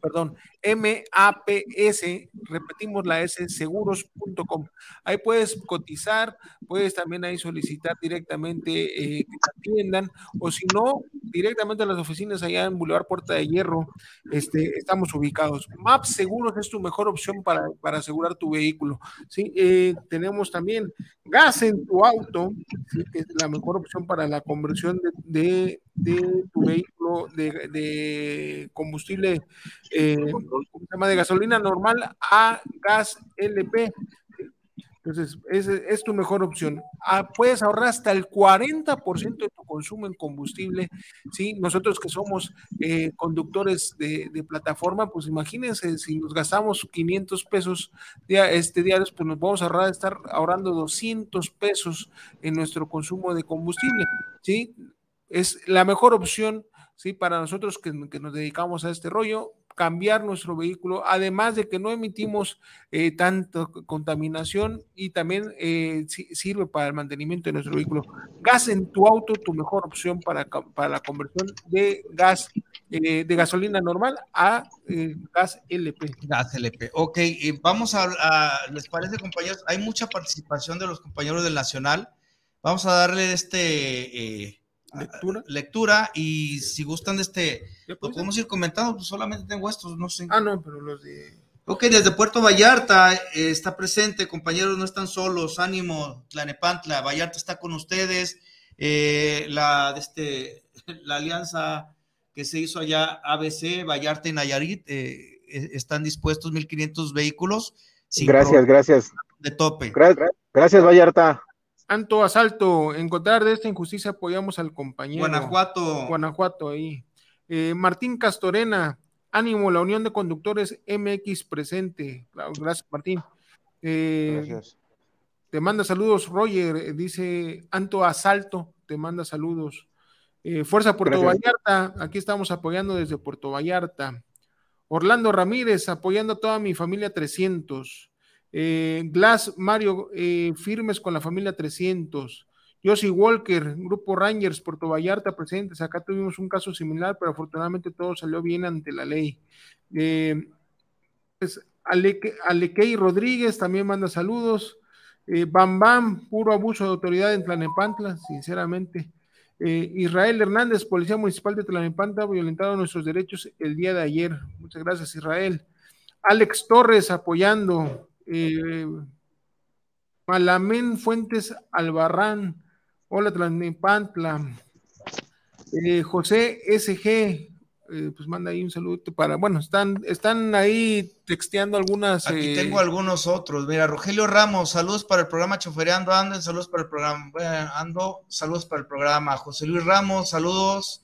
perdón, MAPS, repetimos la S, seguros.com. Ahí puedes cotizar, puedes también ahí solicitar directamente eh, que te atiendan, o si no, directamente a las oficinas allá en Boulevard Puerta de Hierro, este, estamos ubicados. MAPS Seguros es tu mejor opción para, asegurar tu vehículo. ¿sí? Eh, tenemos también gas en tu auto, que es la mejor opción para la conversión de, tu vehículo de, combustible eh, de gasolina normal a gas LP. Entonces, es, es tu mejor opción. Ah, puedes ahorrar hasta el 40% de tu consumo en combustible. ¿sí? Nosotros que somos eh, conductores de, plataforma, pues imagínense, si nos gastamos 500 pesos este, diarios, pues nos vamos a ahorrar, estar ahorrando 200 pesos en nuestro consumo de combustible. ¿sí? Es la mejor opción ¿sí? para nosotros que, que nos dedicamos a este rollo cambiar nuestro vehículo, además de que no emitimos eh, tanta contaminación y también eh, sirve para el mantenimiento de nuestro vehículo. Gas en tu auto, tu mejor opción para, para la conversión de gas, eh, de gasolina normal a gas LP. Gas LP. Ok, vamos a, a, ¿les parece compañeros? Hay mucha participación de los compañeros del Nacional. Vamos a darle este lectura. lectura y si gustan de este, lo podemos ir comentando, pues solamente tengo estos, no sé. Ah, no, pero los de... Ok, desde Puerto Vallarta eh, está presente, compañeros, no están solos, ánimo, Tlanepantla, Vallarta está con ustedes, eh, la, de este, la alianza que se hizo allá, ABC, Vallarta y Nayarit, eh, están dispuestos 1.500 vehículos. Gracias, gracias. De tope. Gracias, Vallarta. Anto Asalto, encontrar de esta injusticia apoyamos al compañero. Guanajuato. Guanajuato, ahí. Eh, Martín Castorena, ánimo, la Unión de Conductores MX presente. Gracias, Martín. Eh, Gracias. Te manda saludos, Roger, eh, dice Anto Asalto, te manda saludos. Fuerza Puerto Vallarta, aquí estamos apoyando desde Puerto Vallarta. Orlando Ramírez, apoyando a toda mi familia 300. Eh, Glass Mario eh, Firmes con la familia 300. Josie Walker, Grupo Rangers, Puerto Vallarta presentes. Acá tuvimos un caso similar, pero afortunadamente todo salió bien ante la ley. Eh, pues, Rodríguez también manda saludos. Eh, Bam Bam, puro abuso de autoridad en Tlanepantla, sinceramente. Eh, Israel Hernández, Policía Municipal de Tlalnepantla, violentado nuestros derechos el día de ayer. Muchas gracias, Israel. Alex Torres apoyando. Eh, Malamén Fuentes Albarrán. Hola, Tlalnepantla. Eh, José SG, eh, pues manda ahí un saludo para, bueno, están, están ahí texteando algunas. Aquí eh, tengo algunos otros. Mira, Rogelio Ramos, saludos para el programa Chofereando Ando, saludos para el programa bueno, Ando, saludos para el programa. José Luis Ramos, saludos.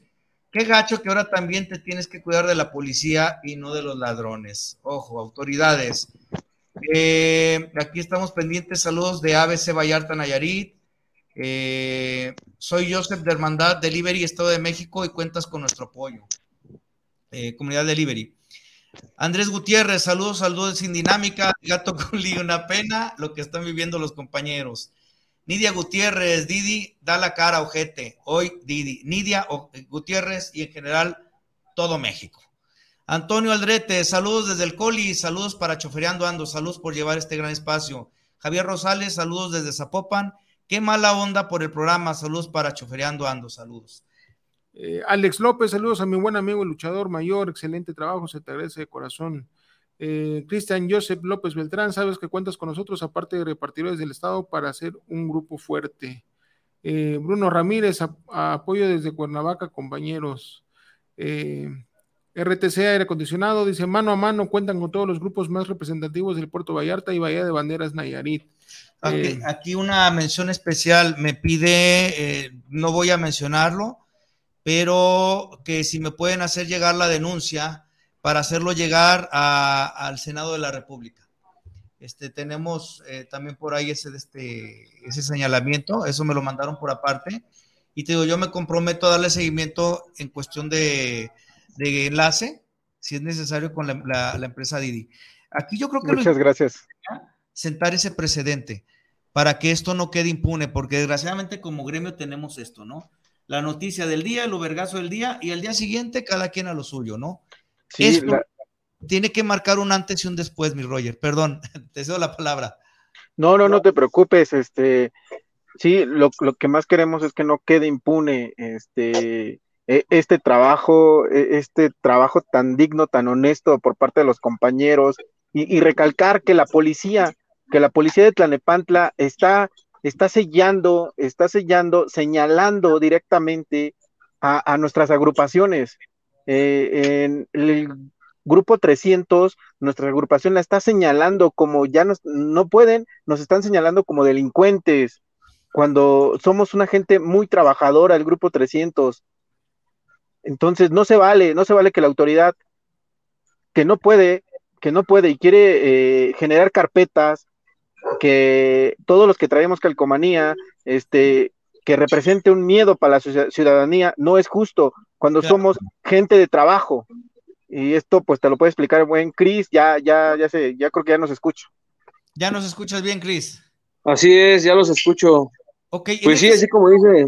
Qué gacho que ahora también te tienes que cuidar de la policía y no de los ladrones. Ojo, autoridades. Eh, aquí estamos pendientes, saludos de ABC Vallarta Nayarit. Eh, soy Joseph de Hermandad Delivery, Estado de México, y cuentas con nuestro apoyo. Eh, comunidad Delivery. Andrés Gutiérrez, saludos, saludos sin dinámica, gato con una pena lo que están viviendo los compañeros. Nidia Gutiérrez, Didi, da la cara, ojete. Hoy, Didi, Nidia o- Gutiérrez y en general todo México. Antonio Aldrete, saludos desde el Coli, saludos para Chofereando Ando, saludos por llevar este gran espacio. Javier Rosales, saludos desde Zapopan. Qué mala onda por el programa, saludos para Chofereando Ando, saludos. Eh, Alex López, saludos a mi buen amigo luchador mayor, excelente trabajo, se te agradece de corazón. Eh, Cristian Joseph López Beltrán, sabes que cuentas con nosotros, aparte de repartidores del Estado, para hacer un grupo fuerte. Eh, Bruno Ramírez, apoyo desde Cuernavaca, compañeros. RTC Aire Acondicionado dice: mano a mano cuentan con todos los grupos más representativos del Puerto Vallarta y Bahía de Banderas Nayarit. Aquí, Eh, aquí una mención especial me pide, eh, no voy a mencionarlo, pero que si me pueden hacer llegar la denuncia para hacerlo llegar a- al Senado de la República. Este, tenemos eh, también por ahí ese, este, ese señalamiento, eso me lo mandaron por aparte. Y te digo, yo me comprometo a darle seguimiento en cuestión de, de enlace, si es necesario, con la, la- la empresa Didi. Aquí yo creo que Muchas gracias. sentar ese precedente para que esto no quede impune, porque desgraciadamente como gremio tenemos esto, ¿no? La noticia del día, el ubergazo del día y al día siguiente cada quien a lo suyo, ¿no? Sí, esto la- tiene que marcar un antes y un después, mi Roger. Perdón, te cedo la palabra. No, no, no te preocupes, este, sí, lo, lo que más queremos es que no quede impune, este, este trabajo, e- este trabajo tan digno, tan honesto por parte de los compañeros, y, recalcar que la policía, que la policía de Tlanepantla está, está sellando, está sellando, señalando directamente a, a nuestras agrupaciones. Eh, en el grupo 300, nuestra agrupación la está señalando como ya nos, no pueden, nos están señalando como delincuentes, cuando somos una gente muy trabajadora, el grupo 300. Entonces, no se vale, no se vale que la autoridad que no puede, que no puede y quiere eh, generar carpetas, que todos los que traemos calcomanía, este, que represente un miedo para la ciudad- ciudadanía, no es justo cuando Claro. somos gente de trabajo. Y esto, pues, te lo puede explicar buen Chris, ya, ya, ya sé, ya creo que ya nos escucho. Ya nos escuchas bien, Cris. Así es, ya los escucho. Ok, en Pues sí, este- así como dice.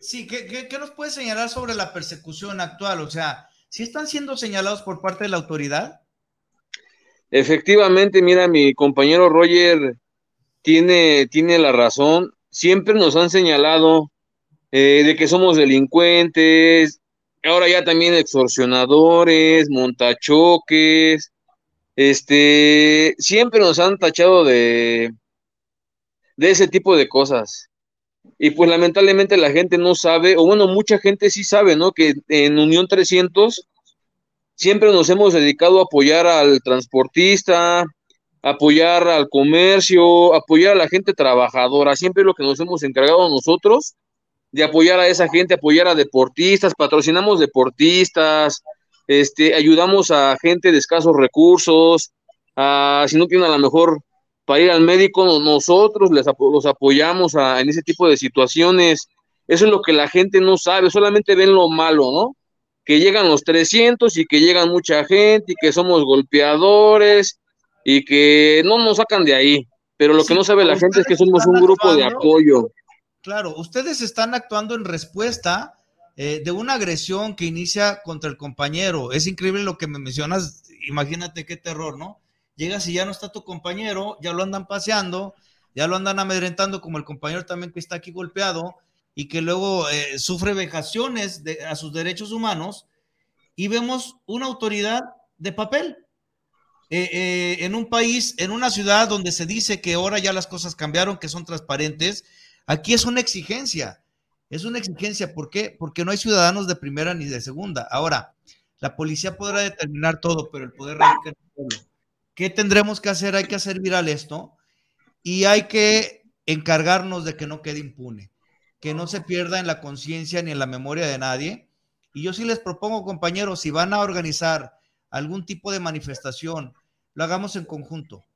Sí, ¿qué, qué, qué nos puede señalar sobre la persecución actual? O sea, ¿si están siendo señalados por parte de la autoridad? Efectivamente, mira, mi compañero Roger tiene, tiene la razón. Siempre nos han señalado eh, de que somos delincuentes, ahora ya también extorsionadores, montachoques, este, siempre nos han tachado de, de ese tipo de cosas. Y pues lamentablemente la gente no sabe, o bueno, mucha gente sí sabe, ¿no? Que en Unión 300 siempre nos hemos dedicado a apoyar al transportista, apoyar al comercio, apoyar a la gente trabajadora. Siempre lo que nos hemos encargado nosotros de apoyar a esa gente, apoyar a deportistas, patrocinamos deportistas, este, ayudamos a gente de escasos recursos, a, si no tienen a lo mejor para ir al médico, no- nosotros les los apoyamos a- en ese tipo de situaciones. Eso es lo que la gente no sabe, solamente ven lo malo, ¿no? Que llegan los 300 y que llegan mucha gente y que somos golpeadores y que no nos sacan de ahí. Pero lo que no sabe la gente es que somos un grupo de apoyo. Claro, ustedes están actuando en respuesta eh, de una agresión que inicia contra el compañero. Es increíble lo que me mencionas. Imagínate qué terror, ¿no? Llegas y ya no está tu compañero, ya lo andan paseando, ya lo andan amedrentando como el compañero también que está aquí golpeado. y que luego eh, sufre vejaciones a sus derechos humanos y vemos una autoridad de papel. Eh, eh, en un país, en una ciudad donde se dice que ahora ya las cosas cambiaron, que son transparentes, aquí es una exigencia. Es una exigencia, ¿por qué? Porque no hay ciudadanos de primera ni de segunda. Ahora, la policía podrá determinar todo, pero el poder radica el pueblo. ¿Qué tendremos que hacer? Hay que hacer viral esto y hay que encargarnos de que no quede impune, que no se pierda en la conciencia ni en la memoria de nadie. Y yo sí les propongo, compañeros, si van a organizar algún tipo de manifestación, lo hagamos en conjunto.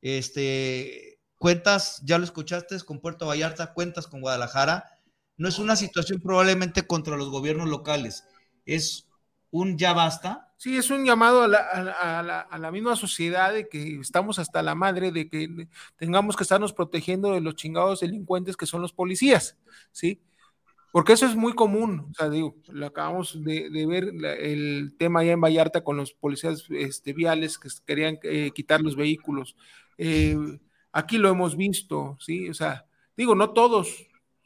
Este, cuentas, ya lo escuchaste, con Puerto Vallarta, cuentas con Guadalajara. No es una situación probablemente contra los gobiernos locales, es un ya basta. Sí, es un llamado a la, a, la, a la, misma sociedad de que estamos hasta la madre de que tengamos que estarnos protegiendo de los chingados delincuentes que son los policías, ¿sí? Porque eso es muy común, o sea, digo, lo acabamos de, ver el tema allá en Vallarta con los policías este, viales que querían eh, quitar los vehículos. Eh, aquí lo hemos visto, ¿sí? O sea, digo, no todos,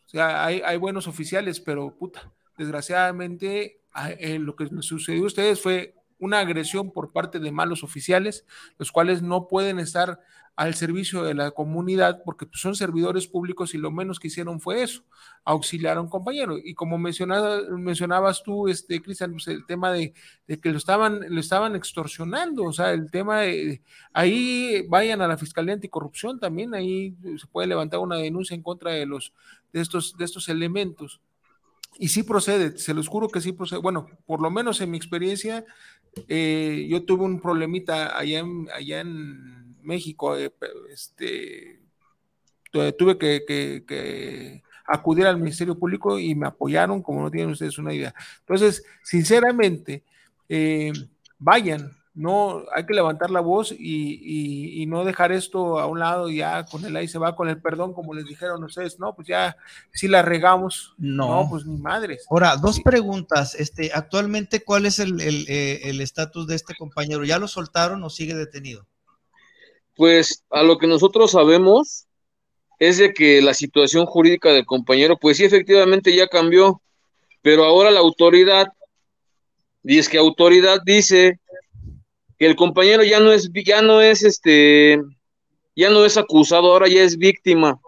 o sea, hay, hay buenos oficiales, pero puta, desgraciadamente eh, lo que sucedió a ustedes fue una agresión por parte de malos oficiales, los cuales no pueden estar al servicio de la comunidad porque pues, son servidores públicos y lo menos que hicieron fue eso, auxiliar a un compañero. Y como mencionabas, mencionabas tú, este, Cristian, pues, el tema de, de, que lo estaban, lo estaban extorsionando, o sea, el tema de, ahí vayan a la Fiscalía Anticorrupción también, ahí se puede levantar una denuncia en contra de los de estos, de estos elementos. Y sí procede, se los juro que sí procede. Bueno, por lo menos en mi experiencia, eh, yo tuve un problemita allá en, allá en México, eh, este, tuve que, acudir al Ministerio Público y me apoyaron, como no tienen ustedes una idea. Entonces, sinceramente, eh, vayan, no hay que levantar la voz y, y, y, no dejar esto a un lado ya con el ahí se va con el perdón como les dijeron ustedes no pues ya si la regamos. No, no pues ni madres. Ahora dos sí. preguntas este actualmente cuál es el estatus el, el de este compañero ya lo soltaron o sigue detenido pues a lo que nosotros sabemos es de que la situación jurídica del compañero pues sí efectivamente ya cambió pero ahora la autoridad dice que autoridad dice que el compañero ya no es, ya no es este, ya no es acusado, ahora ya es víctima.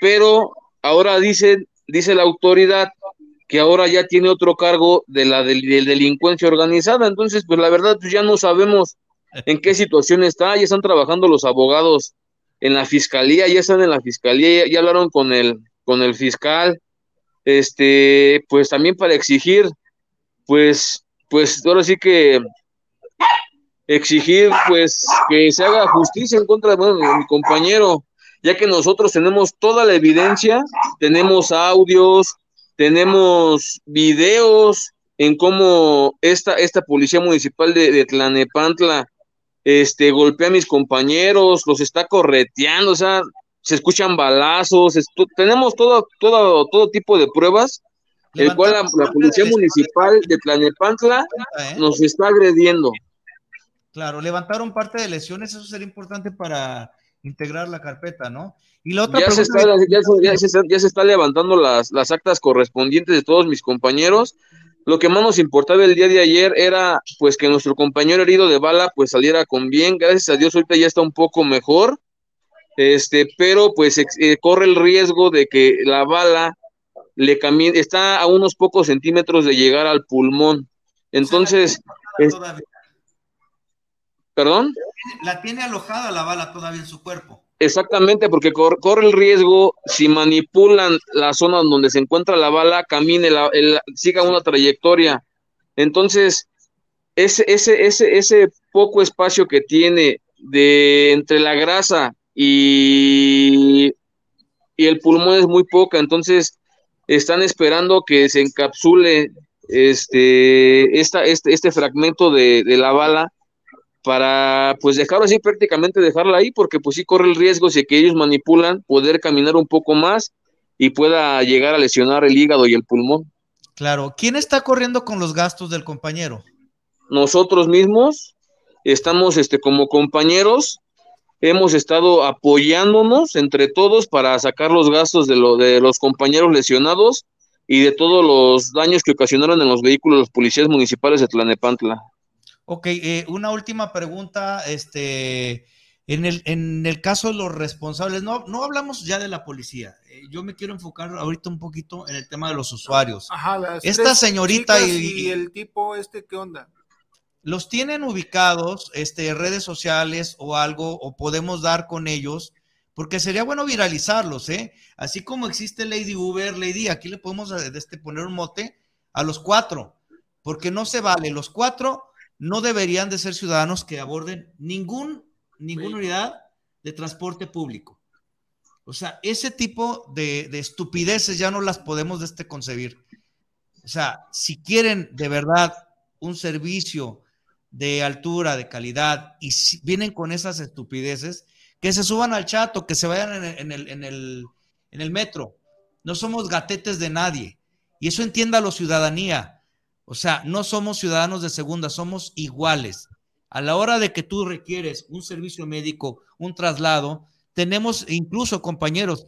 Pero ahora dice, dice la autoridad que ahora ya tiene otro cargo de la de, de delincuencia organizada. Entonces, pues la verdad, pues ya no sabemos en qué situación está. Ya están trabajando los abogados en la fiscalía, ya están en la fiscalía, ya, ya hablaron con el, con el fiscal. Este, pues también para exigir, pues, pues ahora sí que exigir pues que se haga justicia en contra bueno, de mi compañero, ya que nosotros tenemos toda la evidencia, tenemos audios, tenemos videos en cómo esta, esta policía municipal de, de Tlanepantla este, golpea a mis compañeros, los está correteando, o sea, se escuchan balazos, tenemos todo, todo, todo tipo de pruebas, el cual la, la policía municipal de Tlanepantla nos está agrediendo. Claro, levantaron parte de lesiones, eso sería importante para integrar la carpeta, ¿no? Y la otra ya, se está, ya, ya, se ya, se está, levantando las, las actas correspondientes de todos mis compañeros. Lo que más nos importaba el día de ayer era pues que nuestro compañero herido de bala pues saliera con bien. Gracias a Dios ahorita ya está un poco mejor. Este, pero pues eh, corre el riesgo de que la bala le camine, está a unos pocos centímetros de llegar al pulmón. Entonces, es, ¿Perdón? La tiene alojada la bala todavía en su cuerpo. Exactamente, porque cor corre el riesgo, si manipulan la zona donde se encuentra la bala, camine, la, el, siga una trayectoria. Entonces, ese, ese, ese, ese poco espacio que tiene de entre la grasa y, y el pulmón es muy poca, entonces están esperando que se encapsule este, esta, este, este fragmento de, de la bala para pues dejarlo así prácticamente dejarla ahí porque pues sí corre el riesgo si que ellos manipulan poder caminar un poco más y pueda llegar a lesionar el hígado y el pulmón. Claro, ¿quién está corriendo con los gastos del compañero? Nosotros mismos estamos este como compañeros hemos estado apoyándonos entre todos para sacar los gastos de, lo, de los compañeros lesionados y de todos los daños que ocasionaron en los vehículos los policías municipales de Tlanepantla. Ok, eh, una última pregunta, este, en el, en el caso de los responsables, no, no hablamos ya de la policía, eh, yo me quiero enfocar ahorita un poquito en el tema de los usuarios. Ajá, las Esta señorita y- y el tipo este, ¿qué onda? los tienen ubicados, este, redes sociales o algo, o podemos dar con ellos, porque sería bueno viralizarlos, ¿eh? Así como existe Lady Uber, Lady, aquí le podemos este, poner un mote a los cuatro, porque no se vale, los cuatro no deberían de ser ciudadanos que aborden ningún, ninguna unidad de transporte público. O sea, ese tipo de, de estupideces ya no las podemos este, concebir. O sea, si quieren de verdad un servicio de altura, de calidad, y si vienen con esas estupideces, que se suban al chat o que se vayan en el, en el, en el, en el metro. No somos gatetes de nadie. Y eso entienda la ciudadanía. O sea, no somos ciudadanos de segunda, somos iguales. A la hora de que tú requieres un servicio médico, un traslado, tenemos incluso compañeros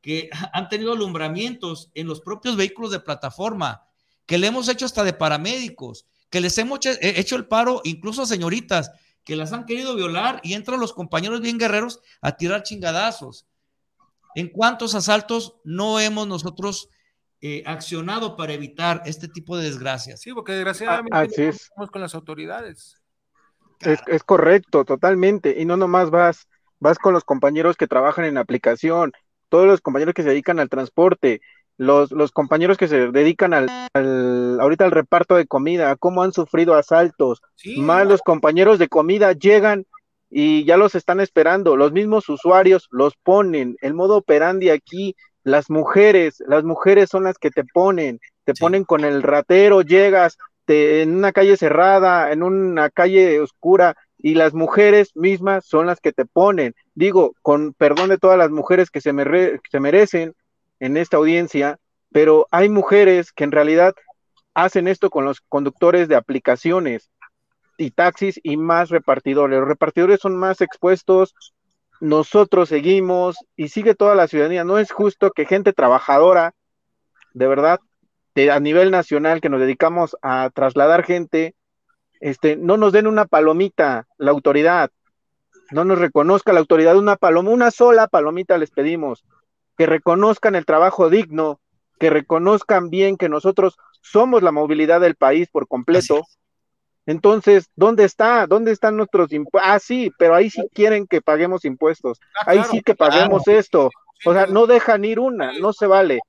que han tenido alumbramientos en los propios vehículos de plataforma, que le hemos hecho hasta de paramédicos, que les hemos hecho, el paro, incluso a señoritas, que las han querido violar y entran los compañeros bien guerreros a tirar chingadazos. ¿En cuántos asaltos no hemos nosotros eh, accionado para evitar este tipo de desgracias? Sí, porque desgraciadamente Ah, así no es. estamos con las autoridades. Es, es correcto, totalmente. Y no nomás vas, vas con los compañeros que trabajan en aplicación, todos los compañeros que se dedican al transporte, los, los compañeros que se dedican al, al- ahorita al reparto de comida, cómo han sufrido asaltos, más los compañeros de comida llegan y ya los están esperando, los mismos usuarios los ponen, el modo operandi aquí, las mujeres, las mujeres son las que te ponen, te ponen con el ratero, llegas te- en una calle cerrada, en una calle oscura, y las mujeres mismas son las que te ponen. Digo, con perdón de todas las mujeres que se, se merecen en esta audiencia, pero hay mujeres que en realidad hacen esto con los conductores de aplicaciones y taxis y más repartidores. Los repartidores son más expuestos, nosotros seguimos y sigue toda la ciudadanía. No es justo que gente trabajadora, de verdad, de- a nivel nacional, que nos dedicamos a trasladar gente, este, no nos den una palomita, la autoridad, no nos reconozca la autoridad una paloma, una sola palomita les pedimos, que reconozcan el trabajo digno, que reconozcan bien que nosotros somos la movilidad del país por completo. Entonces, ¿dónde está? ¿Dónde están nuestros impuestos? Ah, sí, pero ahí sí quieren que paguemos impuestos. ahí claro, sí que paguemos esto. O sea, no dejan ir una, no se vale.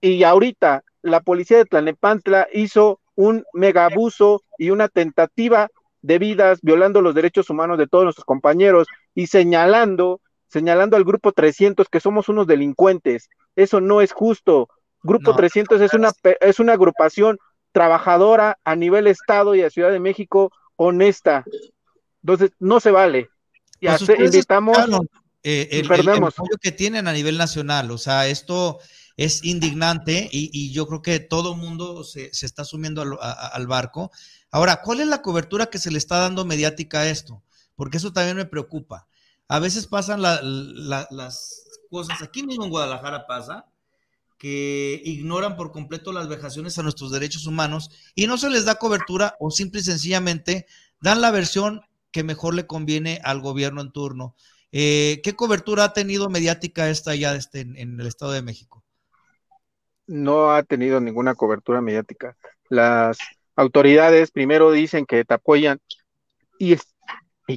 Y ahorita la policía de Tlanepantla hizo un mega abuso y una tentativa de vidas violando los derechos humanos de todos nuestros compañeros y señalando, señalando al grupo 300 que somos unos delincuentes. Eso no es justo. Grupo No. 300 es una es una agrupación trabajadora a nivel estado y a Ciudad de México honesta. Entonces, no se vale. Y Pues hace- invitamos eh, y el, el- el perdemos. apoyo que tienen a nivel nacional. O sea, esto es indignante y, y yo creo que todo mundo se, se está sumiendo al, a- al barco. Ahora, ¿cuál es la cobertura que se le está dando mediática a esto? Porque eso también me preocupa. A veces pasan la- la- las cosas, aquí mismo en Guadalajara pasa, que ignoran por completo las vejaciones a nuestros derechos humanos y no se les da cobertura o simple y sencillamente dan la versión que mejor le conviene al gobierno en turno. Eh, ¿Qué cobertura ha tenido mediática esta ya este, en, el Estado de México? no ha tenido ninguna cobertura mediática. Las autoridades primero dicen que te apoyan y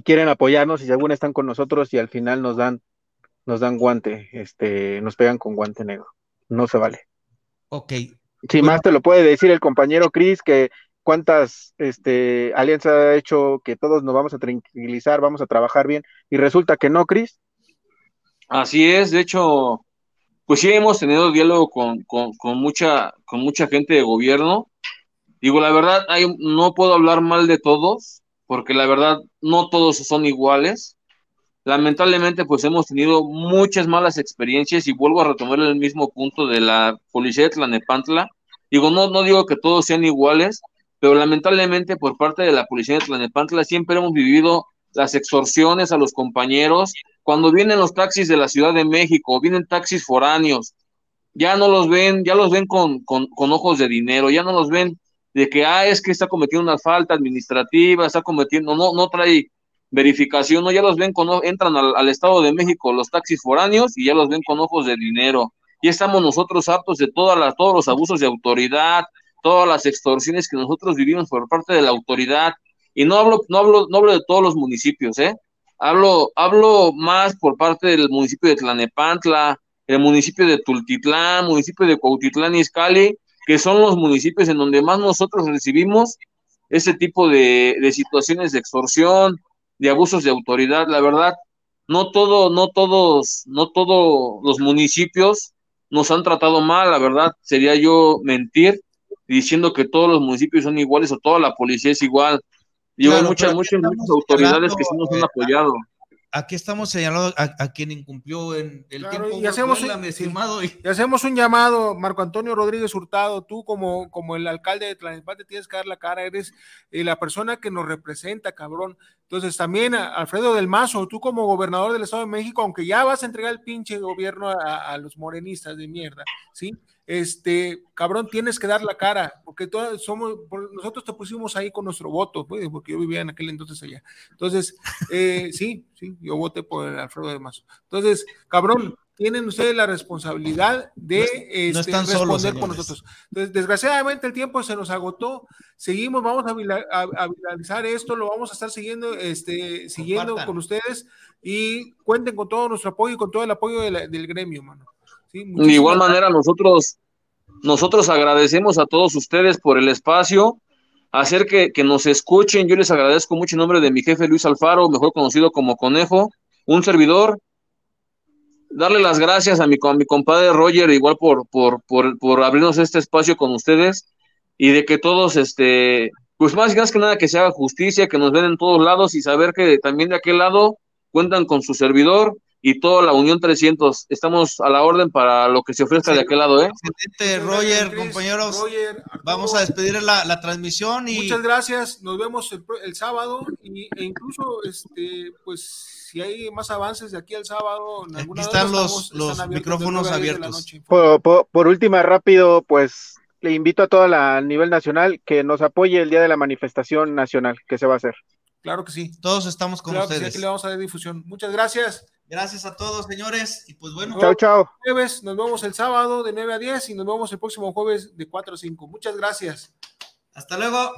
quieren apoyarnos y según están con nosotros y al final nos dan nos dan guante, este, nos pegan con guante negro. No se vale. Ok. Si más te lo puede decir el compañero Cris que cuántas este, alianzas ha hecho que todos nos vamos a tranquilizar, vamos a trabajar bien y resulta que no, Cris. Así es, de hecho, pues sí hemos tenido diálogo con, con, con mucha, con mucha gente de gobierno. Digo, la verdad, hay, no puedo hablar mal de todos, porque la verdad no todos son iguales. Lamentablemente, pues hemos tenido muchas malas experiencias y vuelvo a retomar el mismo punto de la policía de Tlanepantla. Digo, no, no digo que todos sean iguales, pero lamentablemente por parte de la policía de Tlanepantla siempre hemos vivido las extorsiones a los compañeros cuando vienen los taxis de la Ciudad de México, vienen taxis foráneos, ya no los ven, ya los ven con, con, con ojos de dinero, ya no los ven de que, ah, es que está cometiendo una falta administrativa, está cometiendo, no, no trae verificación, no, ya los ven con, entran al, Estado de México los taxis foráneos y ya los ven con ojos de dinero. Ya estamos nosotros hartos de todas las, todos los abusos de autoridad, todas las extorsiones que nosotros vivimos por parte de la autoridad. Y no hablo, no hablo, no hablo de todos los municipios, ¿eh? Hablo, hablo más por parte del municipio de Tlanepantla, el municipio de Tultitlán, municipio de Cuautitlán y Izcalli, que son los municipios en donde más nosotros recibimos ese tipo de, de situaciones de extorsión, de abusos de autoridad. La verdad, no todo, no todos, no todos los municipios nos han tratado mal, la verdad, sería yo mentir diciendo que todos los municipios son iguales o toda la policía es igual. Y hay muchas, muchas, muchas autoridades que sí nos han apoyado. Aquí estamos señalando a, a quien incumplió en el Claro, tiempo. y hacemos, un, mi estimado, y- y hacemos un llamado, Marco Antonio Rodríguez Hurtado, tú como, como el alcalde de Tlalnepantla tienes que dar la cara, eres eh, la persona que nos representa, cabrón. Entonces también a Alfredo del Mazo, tú como gobernador del Estado de México, aunque ya vas a entregar el pinche gobierno a, a los morenistas de mierda, ¿sí? Este, cabrón, tienes que dar la cara, porque todos somos, nosotros te pusimos ahí con nuestro voto, pues, porque yo vivía en aquel entonces allá. Entonces, eh, sí, sí, yo voté por el Alfredo del Mazo. Entonces, cabrón, tienen ustedes la responsabilidad de no este, están solos, responder por señores. nosotros. Entonces, desgraciadamente el tiempo se nos agotó. Seguimos, vamos a, a- a viralizar esto, lo vamos a estar siguiendo, este, siguiendo Compartan. con ustedes y cuenten con todo nuestro apoyo y con todo el apoyo de la- del gremio, mano. Sí, De igual manera, nosotros, nosotros agradecemos a todos ustedes por el espacio, hacer que, que nos escuchen. Yo les agradezco mucho en nombre de mi jefe Luis Alfaro, mejor conocido como Conejo, un servidor. Darle las gracias a mi, a mi compadre Roger, igual por, por, por, por abrirnos este espacio con ustedes y de que todos, este, pues más, más que nada que se haga justicia, que nos ven en todos lados y saber que también de aquel lado cuentan con su servidor y toda la Unión 300. Estamos a la orden para lo que se ofrezca de aquel lado, ¿eh? Excelente, Roger, compañeros. Roger, Vamos a despedir la, la transmisión y Muchas gracias, nos vemos el, pro- el sábado y, e incluso, este, pues, si hay más avances de aquí al sábado, en alguna de están los- estamos- los están micrófonos abiertos. Por, por- por última, rápido, pues le invito a toda la a nivel nacional que nos apoye el día de la manifestación nacional que se va a hacer. Claro que sí. todos estamos con Claro que sí, ustedes. aquí le vamos a dar difusión. Muchas gracias. Gracias a todos, señores. Y pues bueno, Chao, chao. Jueves, nos vemos el sábado de 9 a 10 y nos vemos el próximo jueves de 4 a 5. Muchas gracias. hasta luego.